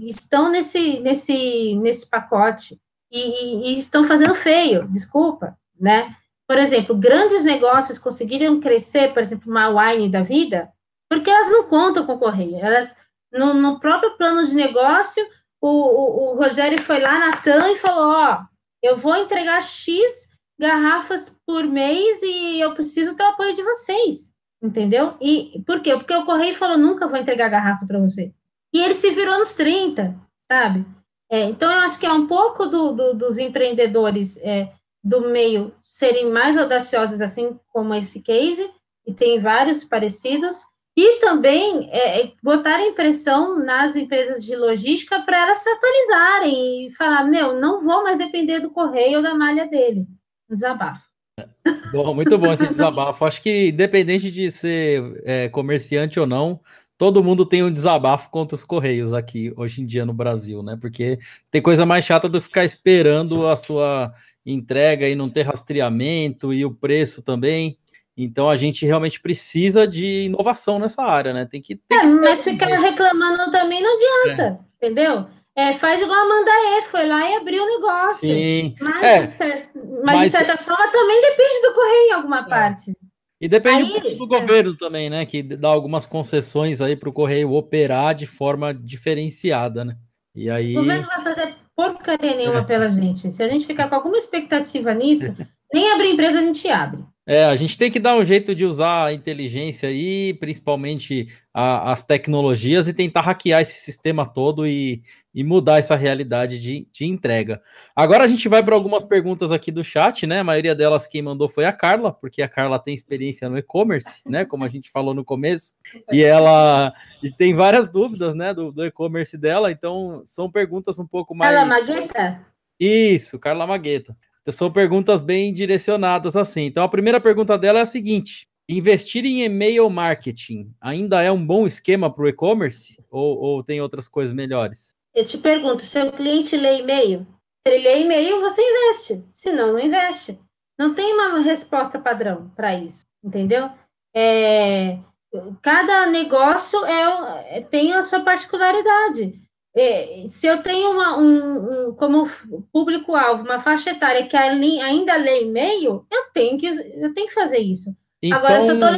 estão nesse, nesse, nesse pacote e, e, estão fazendo feio, desculpa, né? Por exemplo, grandes negócios conseguiram crescer, por exemplo, uma wine da vida, porque elas não contam com o correio. Elas, no, no próprio plano de negócio, o, o, o, Rogério foi lá na TAM e falou: Ó, eu vou entregar X garrafas por mês e eu preciso ter o apoio de vocês. Entendeu? E por quê? Porque o Correio falou: nunca vou entregar garrafa para você. E ele se virou nos 30, sabe? É, então, eu acho que é um pouco do, do, dos empreendedores é, do meio serem mais audaciosos, assim como esse case, e tem vários parecidos, e também é, é botar impressão nas empresas de logística para elas se atualizarem e falar: meu, não vou mais depender do correio ou da malha dele. Um desabafo. Bom, muito bom esse desabafo. Acho que, independente de ser é, comerciante ou não, todo mundo tem um desabafo contra os Correios aqui hoje em dia no Brasil, né? Porque tem coisa mais chata do que ficar esperando a sua entrega e não ter rastreamento e o preço também. Então a gente realmente precisa de inovação nessa área, né? Tem que. Tem é, que mas ficar reclamando também não adianta, é. entendeu? É, faz igual a Amanda E, foi lá e abriu o negócio. Sim. Mas, é, mas, mas, de certa forma também depende do correio em alguma é. parte. E depende aí, do é. governo também, né? Que dá algumas concessões aí para o Correio operar de forma diferenciada, né? E aí... O governo vai fazer porcaria nenhuma é. pela gente. Se a gente ficar com alguma expectativa nisso, nem abrir empresa a gente abre. É, a gente tem que dar um jeito de usar a inteligência aí, principalmente a, as tecnologias, e tentar hackear esse sistema todo e, e mudar essa realidade de, de entrega. Agora a gente vai para algumas perguntas aqui do chat, né? A maioria delas quem mandou foi a Carla, porque a Carla tem experiência no e-commerce, né? Como a gente falou no começo, e ela tem várias dúvidas, né? Do, do e-commerce dela, então são perguntas um pouco mais. Carla Magueta? Isso, Carla Magueta. São perguntas bem direcionadas assim. Então a primeira pergunta dela é a seguinte: investir em e-mail marketing ainda é um bom esquema para o e-commerce ou, ou, tem outras coisas melhores? Eu te pergunto, se o cliente lê e-mail, se ele lê e-mail, você investe. Se não, não investe. Não tem uma resposta padrão para isso, entendeu? É, cada negócio é, é, tem a sua particularidade. É, se eu tenho uma, um, um, como público-alvo uma faixa etária que ainda lê e-mail, eu tenho que, eu tenho que fazer isso. Então, Agora, se eu estou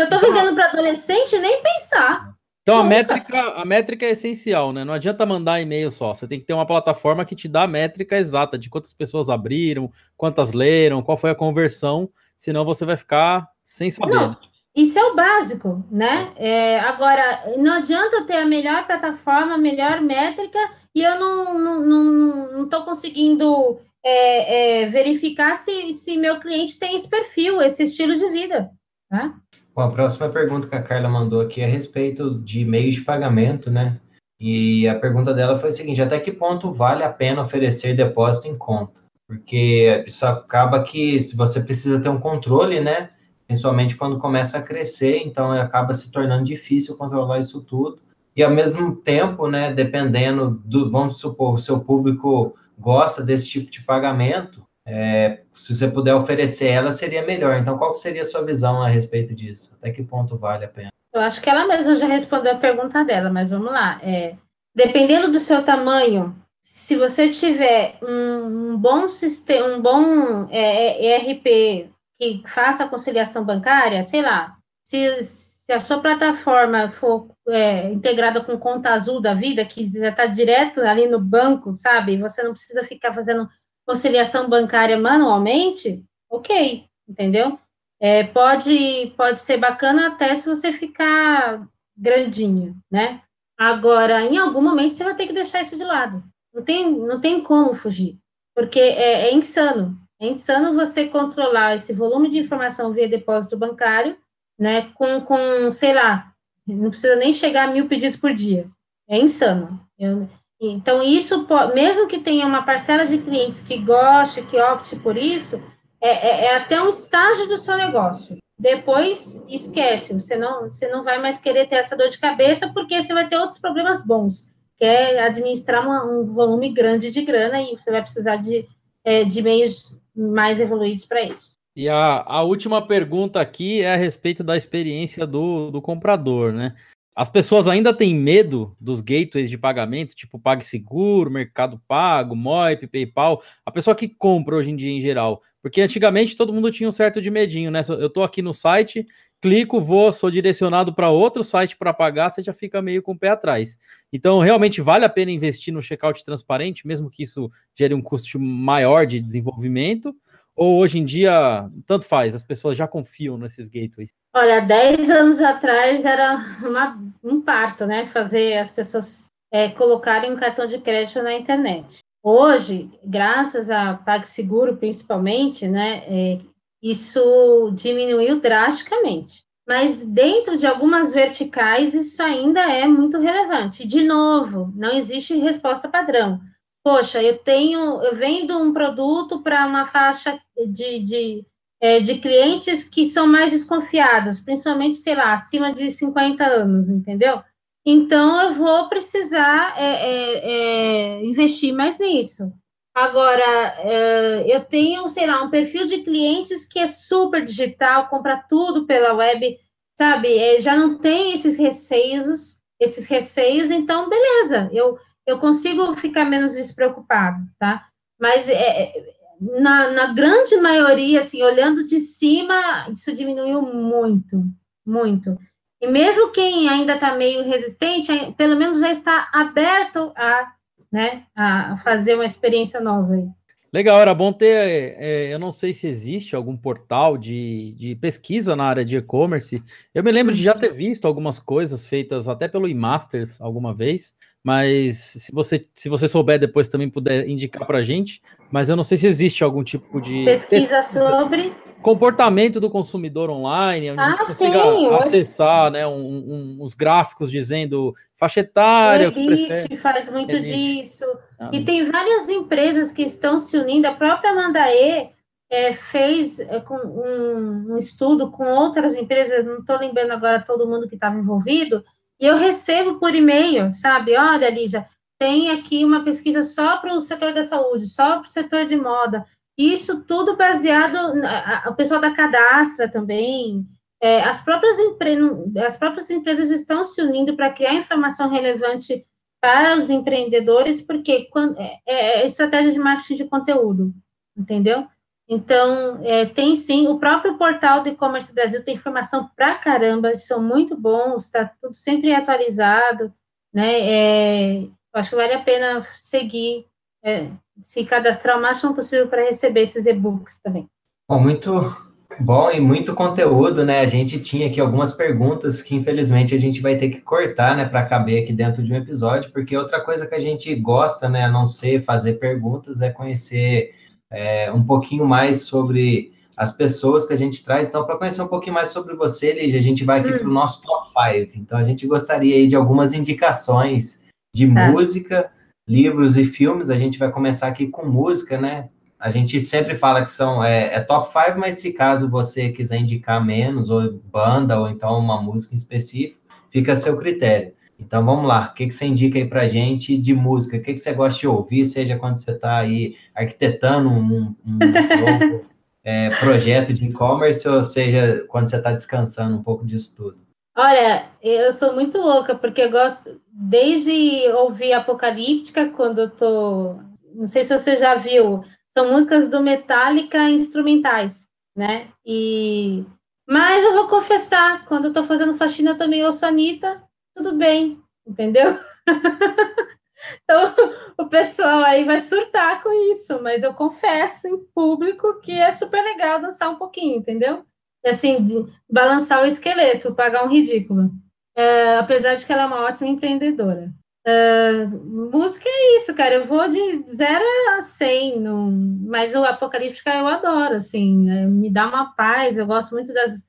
então, vendendo para adolescente, nem pensar. Então a métrica, a métrica é essencial, né? Não adianta mandar e-mail só. Você tem que ter uma plataforma que te dá a métrica exata de quantas pessoas abriram, quantas leram, qual foi a conversão, senão você vai ficar sem saber. Não, isso é o básico, né? É, agora, não adianta ter a melhor plataforma, a melhor métrica, e eu não estou não, não, não conseguindo é, é, verificar se, se meu cliente tem esse perfil, esse estilo de vida. Né? Bom, a próxima pergunta que a Carla mandou aqui é a respeito de meios de pagamento, né? E a pergunta dela foi a seguinte: até que ponto vale a pena oferecer depósito em conta? Porque isso acaba que você precisa ter um controle, né? Principalmente quando começa a crescer, então acaba se tornando difícil controlar isso tudo. E ao mesmo tempo, né, dependendo do, vamos supor, o seu público gosta desse tipo de pagamento, é, se você puder oferecer ela, seria melhor. Então, qual seria a sua visão a respeito disso? Até que ponto vale a pena? Eu acho que ela mesma já respondeu a pergunta dela, mas vamos lá. É, dependendo do seu tamanho, se você tiver um, um bom sistema, um bom é, ERP que faça a conciliação bancária, sei lá, se, se a sua plataforma for é, integrada com conta azul da vida, que já está direto ali no banco, sabe? Você não precisa ficar fazendo conciliação bancária manualmente, ok, entendeu? É, pode, pode ser bacana até se você ficar grandinho, né? Agora, em algum momento, você vai ter que deixar isso de lado. Não tem, não tem como fugir, porque é, é insano. É insano você controlar esse volume de informação via depósito bancário, né? Com, com sei lá, não precisa nem chegar a mil pedidos por dia. É insano. Eu, então, isso, mesmo que tenha uma parcela de clientes que goste, que opte por isso, é, é, é, até um estágio do seu negócio. Depois, esquece, você não, você não vai mais querer ter essa dor de cabeça, porque você vai ter outros problemas bons, que é administrar uma, um volume grande de grana e você vai precisar de, é, de meios mais evoluídos para isso. E a, a última pergunta aqui é a respeito da experiência do, do comprador, né? As pessoas ainda têm medo dos gateways de pagamento, tipo PagSeguro, Mercado Pago, Moip, PayPal. A pessoa que compra hoje em dia em geral. Porque antigamente todo mundo tinha um certo de medinho, né? Eu tô aqui no site, clico, vou, sou direcionado para outro site para pagar, você já fica meio com o pé atrás. Então, realmente vale a pena investir no checkout transparente, mesmo que isso gere um custo maior de desenvolvimento. Ou hoje em dia, tanto faz, as pessoas já confiam nesses gateways? Olha, 10 anos atrás era uma, um parto, né? Fazer as pessoas é, colocarem um cartão de crédito na internet. Hoje, graças a PagSeguro, principalmente, né? É, isso diminuiu drasticamente. Mas dentro de algumas verticais, isso ainda é muito relevante. De novo, não existe resposta padrão poxa, eu tenho, eu vendo um produto para uma faixa de, de, é, de clientes que são mais desconfiados, principalmente, sei lá, acima de 50 anos, entendeu? Então, eu vou precisar é, é, é investir mais nisso. Agora, é, eu tenho, sei lá, um perfil de clientes que é super digital, compra tudo pela web, sabe? É, já não tem esses receios, esses receios, então, beleza, eu eu consigo ficar menos despreocupado, tá? Mas é, é, na, na grande maioria, assim, olhando de cima, isso diminuiu muito, muito. E mesmo quem ainda está meio resistente, pelo menos já está aberto a, né, a fazer uma experiência nova aí. Legal, era bom ter. É, eu não sei se existe algum portal de, de pesquisa na área de e-commerce. Eu me lembro de já ter visto algumas coisas feitas até pelo eMasters alguma vez, mas se você, se você souber depois também puder indicar para a gente. Mas eu não sei se existe algum tipo de pesquisa, pesquisa sobre comportamento do consumidor online, onde ah, a gente consiga tem. acessar né, um, um, uns gráficos dizendo faixa etária. O Elite faz muito Elite. disso. Ah, e tem várias empresas que estão se unindo. A própria Mandae é, fez é, com um, um, estudo com outras empresas, não estou lembrando agora todo mundo que estava envolvido, e eu recebo por e-mail, sabe? Olha, Lígia, tem aqui uma pesquisa só para o setor da saúde, só para o setor de moda, isso tudo baseado, na, o pessoal da cadastra também, é, as, próprias empre, as próprias empresas estão se unindo para criar informação relevante para os empreendedores, porque quando, é, é, é estratégia de marketing de conteúdo, entendeu? Então, é, tem sim, o próprio portal do e-commerce Brasil tem informação pra caramba, são muito bons, está tudo sempre atualizado, né? É, acho que vale a pena seguir, é, se cadastrar o máximo possível para receber esses e-books também. Bom, muito bom e muito conteúdo, né? A gente tinha aqui algumas perguntas que infelizmente a gente vai ter que cortar, né, para caber aqui dentro de um episódio, porque outra coisa que a gente gosta, né, a não ser fazer perguntas, é conhecer é, um pouquinho mais sobre as pessoas que a gente traz. Então, para conhecer um pouquinho mais sobre você, Lígia, a gente vai aqui hum. para o nosso top 5. Então, a gente gostaria aí de algumas indicações de tá. música, livros e filmes. A gente vai começar aqui com música, né? A gente sempre fala que são é, é top 5, mas se caso você quiser indicar menos, ou banda, ou então uma música em específico, fica a seu critério. Então vamos lá, o que, que você indica aí para gente de música? O que, que você gosta de ouvir, seja quando você está aí arquitetando um, um novo é, projeto de e-commerce, ou seja, quando você está descansando um pouco disso tudo? Olha, eu sou muito louca, porque eu gosto, desde ouvir Apocalíptica, quando eu tô. Não sei se você já viu, são músicas do Metallica instrumentais, né? E. Mas eu vou confessar, quando eu tô fazendo faxina, eu também ouço Anitta, tudo bem, entendeu? então, o pessoal aí vai surtar com isso, mas eu confesso em público que é super legal dançar um pouquinho, entendeu? Assim, balançar o esqueleto, pagar um ridículo. É, apesar de que ela é uma ótima empreendedora. É, música é isso, cara. Eu vou de 0 a 100, num... mas o Apocalíptica eu adoro, assim, é, me dá uma paz. Eu gosto muito das,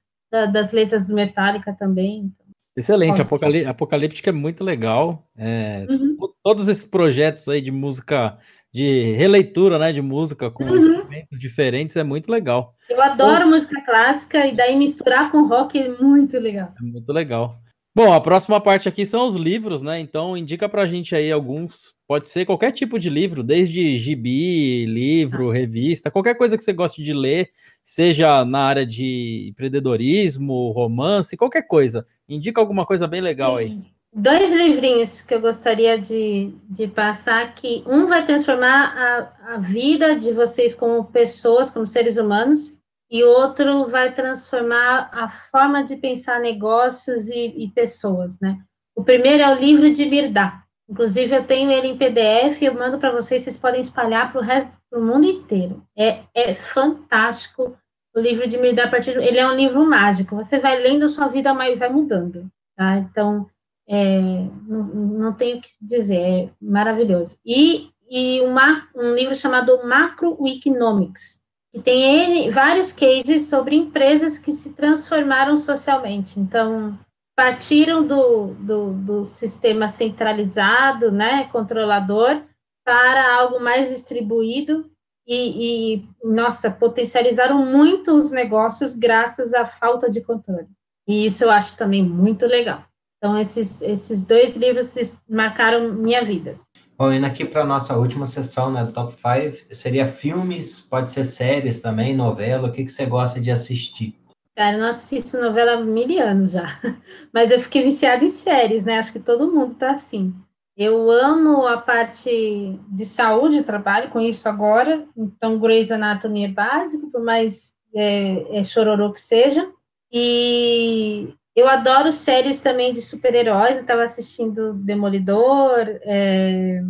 das letras do Metallica também. Então. Excelente, Apocalí Apocalíptica é muito legal. É, uhum. Todos esses projetos aí de música, de releitura, né, de música com uhum. instrumentos diferentes é muito legal. Eu adoro então, música clássica e daí misturar com rock é muito legal. É muito legal. Bom, a próxima parte aqui são os livros, né? Então indica pra gente aí alguns. Pode ser qualquer tipo de livro, desde gibi, livro, revista, qualquer coisa que você goste de ler, seja na área de empreendedorismo, romance, qualquer coisa. Indica alguma coisa bem legal aí. Dois livrinhos que eu gostaria de, de passar aqui. Um vai transformar a, a vida de vocês como pessoas, como seres humanos, e outro vai transformar a forma de pensar negócios e, e pessoas, né? O primeiro é o livro de Mirdá. Inclusive, eu tenho ele em PDF, eu mando para vocês, vocês podem espalhar para o resto do mundo inteiro. É, é fantástico o livro de Mirdá. A partir, ele é um livro mágico. Você vai lendo, sua vida vai mudando. Tá? Então, é, não, não tenho o que dizer, é maravilhoso. E, e uma, um livro chamado Macroeconomics, e tem N, vários cases sobre empresas que se transformaram socialmente. Então, partiram do, do, do sistema centralizado, né, controlador, para algo mais distribuído e, e, nossa, potencializaram muito os negócios graças à falta de controle. E isso eu acho também muito legal. Então, esses, esses dois livros marcaram minha vida. Bom, indo aqui para a nossa última sessão, né, do Top 5, seria filmes, pode ser séries também, novela, o que, que você gosta de assistir? Cara, eu não assisto novela há mil anos já, mas eu fiquei viciada em séries, né, acho que todo mundo tá assim. Eu amo a parte de saúde, trabalho com isso agora, então Grey's Anatomy é básico, por mais é, é chororô que seja, e eu adoro séries também de super-heróis. Eu estava assistindo Demolidor. É...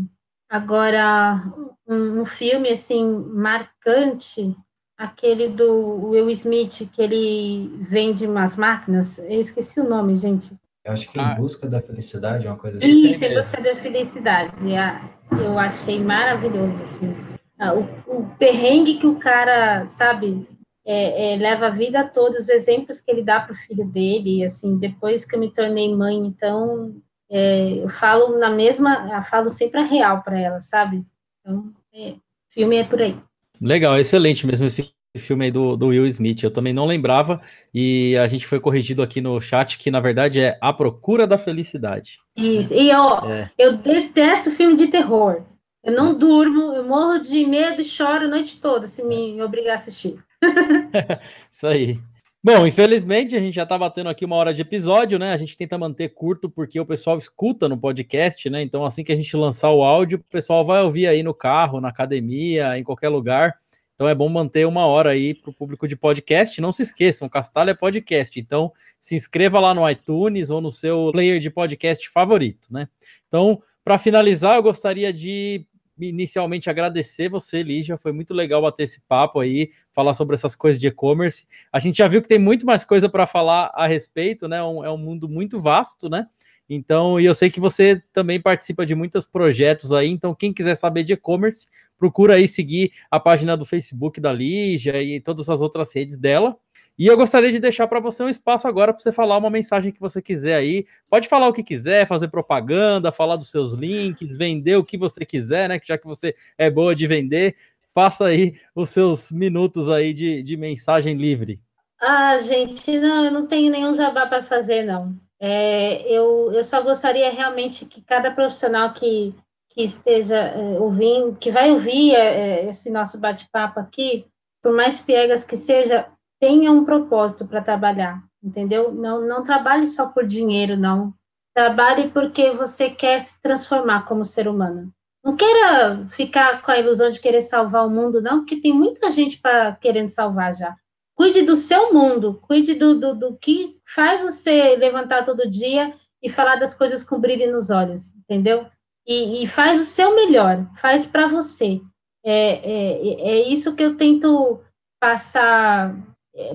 Agora, um, um, filme assim marcante, aquele do Will Smith, que ele vende umas máquinas. Eu esqueci o nome, gente. Eu acho que Em ah. Busca da Felicidade, uma coisa assim. Isso, Em Busca da Felicidade. Eu achei maravilhoso, assim. Ah, o, o perrengue que o cara, sabe, é, é, leva a vida toda, os exemplos que ele dá para o filho dele, assim, depois que eu me tornei mãe, então, é, eu falo na mesma, eu falo sempre a real para ela, sabe? Então, é, filme é por aí. Legal, excelente mesmo esse filme aí do, do Will Smith, eu também não lembrava, e a gente foi corrigido aqui no chat que, na verdade, é A Procura da Felicidade. Isso, e ó, é. eu detesto filme de terror, eu não durmo, eu morro de medo e choro a noite toda se me obrigar a assistir. Isso aí. Bom, infelizmente a gente já está batendo aqui uma hora de episódio, né? A gente tenta manter curto porque o pessoal escuta no podcast, né? Então, assim que a gente lançar o áudio, o pessoal vai ouvir aí no carro, na academia, em qualquer lugar. Então é bom manter uma hora aí para o público de podcast. Não se esqueçam, Castalho é podcast. Então se inscreva lá no iTunes ou no seu player de podcast favorito, né? Então, para finalizar, eu gostaria de inicialmente agradecer você, Lígia. Foi muito legal bater esse papo aí, falar sobre essas coisas de e-commerce. A gente já viu que tem muito mais coisa para falar a respeito, né? Um, é um mundo muito vasto, né? Então, e eu sei que você também participa de muitos projetos aí. Então, quem quiser saber de e-commerce, procura aí seguir a página do Facebook da Lígia e todas as outras redes dela. E eu gostaria de deixar para você um espaço agora para você falar uma mensagem que você quiser aí. Pode falar o que quiser, fazer propaganda, falar dos seus links, vender o que você quiser, né? Já que você é boa de vender, faça aí os seus minutos aí de, de mensagem livre. Ah, gente, não, eu não tenho nenhum jabá para fazer, não. É, eu, eu só gostaria realmente que cada profissional que, que esteja é, ouvindo, que vai ouvir é, esse nosso bate-papo aqui, por mais piegas que seja, tenha um propósito para trabalhar, entendeu? Não, não trabalhe só por dinheiro, não. Trabalhe porque você quer se transformar como ser humano. Não queira ficar com a ilusão de querer salvar o mundo, não, porque tem muita gente para querendo salvar já. Cuide do seu mundo, cuide do, do, do que faz você levantar todo dia e falar das coisas com brilho nos olhos, entendeu? E, e faz o seu melhor, faz para você. É, é, é isso que eu tento passar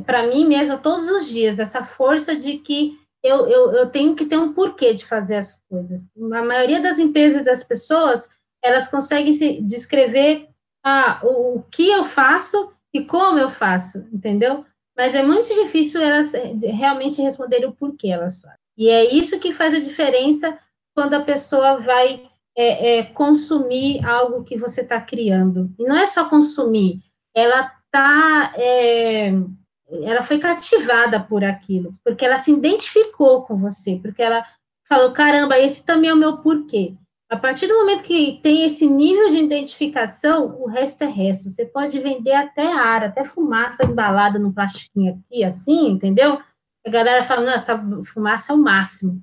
para mim mesma todos os dias, essa força de que eu, eu, eu tenho que ter um porquê de fazer as coisas. A maioria das empresas das pessoas, elas conseguem se descrever ah, o, o que eu faço e como eu faço, entendeu? Mas é muito difícil elas realmente responderem o porquê elas fazem. E é isso que faz a diferença quando a pessoa vai é, é, consumir algo que você está criando. E não é só consumir, ela está é, ela foi cativada por aquilo, porque ela se identificou com você, porque ela falou: caramba, esse também é o meu porquê. A partir do momento que tem esse nível de identificação, o resto é resto. Você pode vender até ar, até fumaça embalada no plastiquinho aqui, assim, entendeu? A galera fala: não, essa fumaça é o máximo,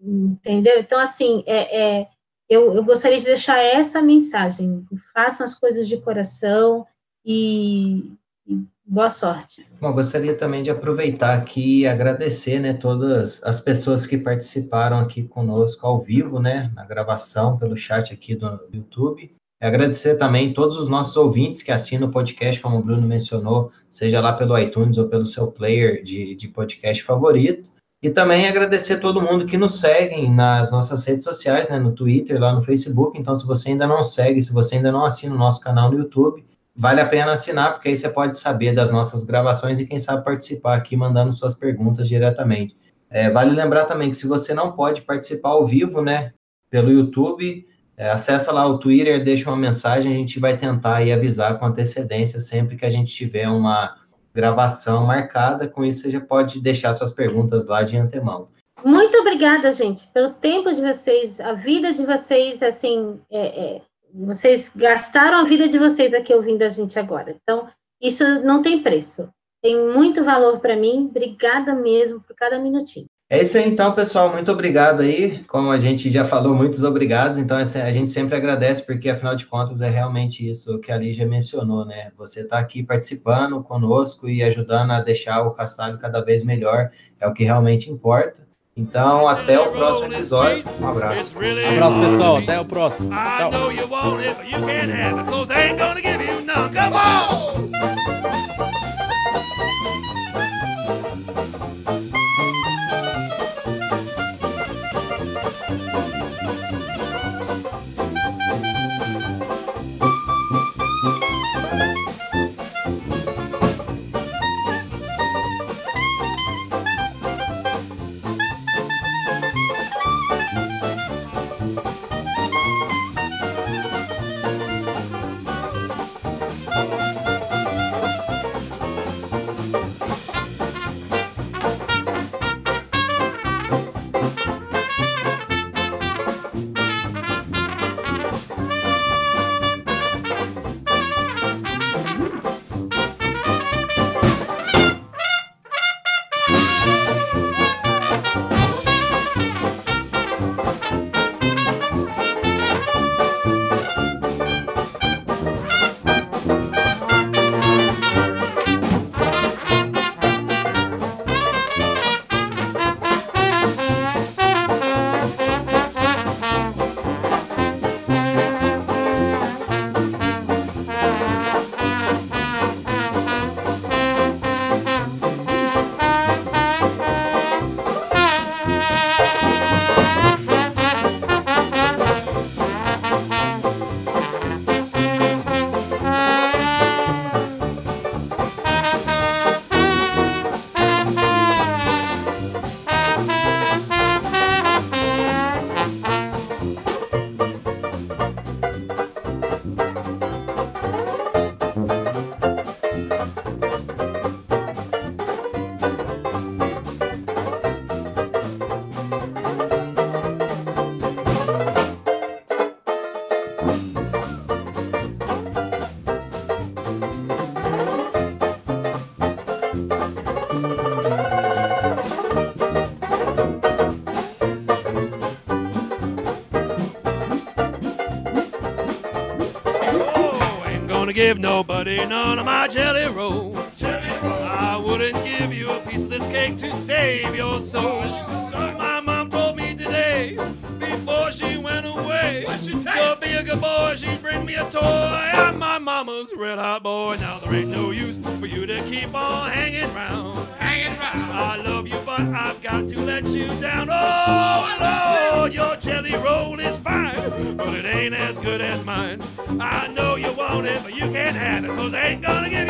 entendeu? Então, assim, é, é eu, eu gostaria de deixar essa mensagem: façam as coisas de coração e Boa sorte. Bom, gostaria também de aproveitar aqui e agradecer, né, todas as pessoas que participaram aqui conosco ao vivo, né, na gravação, pelo chat aqui do YouTube. E agradecer também todos os nossos ouvintes que assinam o podcast, como o Bruno mencionou, seja lá pelo iTunes ou pelo seu player de, de podcast favorito. E também agradecer todo mundo que nos segue nas nossas redes sociais, né, no Twitter, lá no Facebook. Então, se você ainda não segue, se você ainda não assina o nosso canal no YouTube, vale a pena assinar, porque aí você pode saber das nossas gravações e quem sabe participar aqui mandando suas perguntas diretamente. É, vale lembrar também que se você não pode participar ao vivo, né, pelo YouTube, é, acessa lá o Twitter, deixa uma mensagem, a gente vai tentar aí avisar com antecedência sempre que a gente tiver uma gravação marcada. Com isso, você já pode deixar suas perguntas lá de antemão. Muito obrigada, gente, pelo tempo de vocês, a vida de vocês, assim, é, é vocês gastaram a vida de vocês aqui ouvindo a gente agora. Então, isso não tem preço. Tem muito valor para mim. Obrigada mesmo por cada minutinho. É isso aí, então, pessoal. Muito obrigado aí. Como a gente já falou, muitos obrigados. Então, a gente sempre agradece, porque, afinal de contas, é realmente isso que a Lígia mencionou, né? Você está aqui participando conosco e ajudando a deixar o Castalho cada vez melhor. É o que realmente importa. Então, até o próximo episódio. Um abraço. Um abraço, pessoal. Até o próximo. Tchau. Nobody none of my jelly roll. I wouldn't give you a piece of this cake to save your soul. My mom told me today, before she went away, to be a good boy, she'd bring me a toy. I'm my mama's red hot boy. Now there ain't no use for you to keep on hanging round. Hanging round. I love you, but I've got to let you down. Oh, Lord, your jelly roll is fine, but it ain't as good as mine. I want it, but you can't have it, cause I ain't gonna give.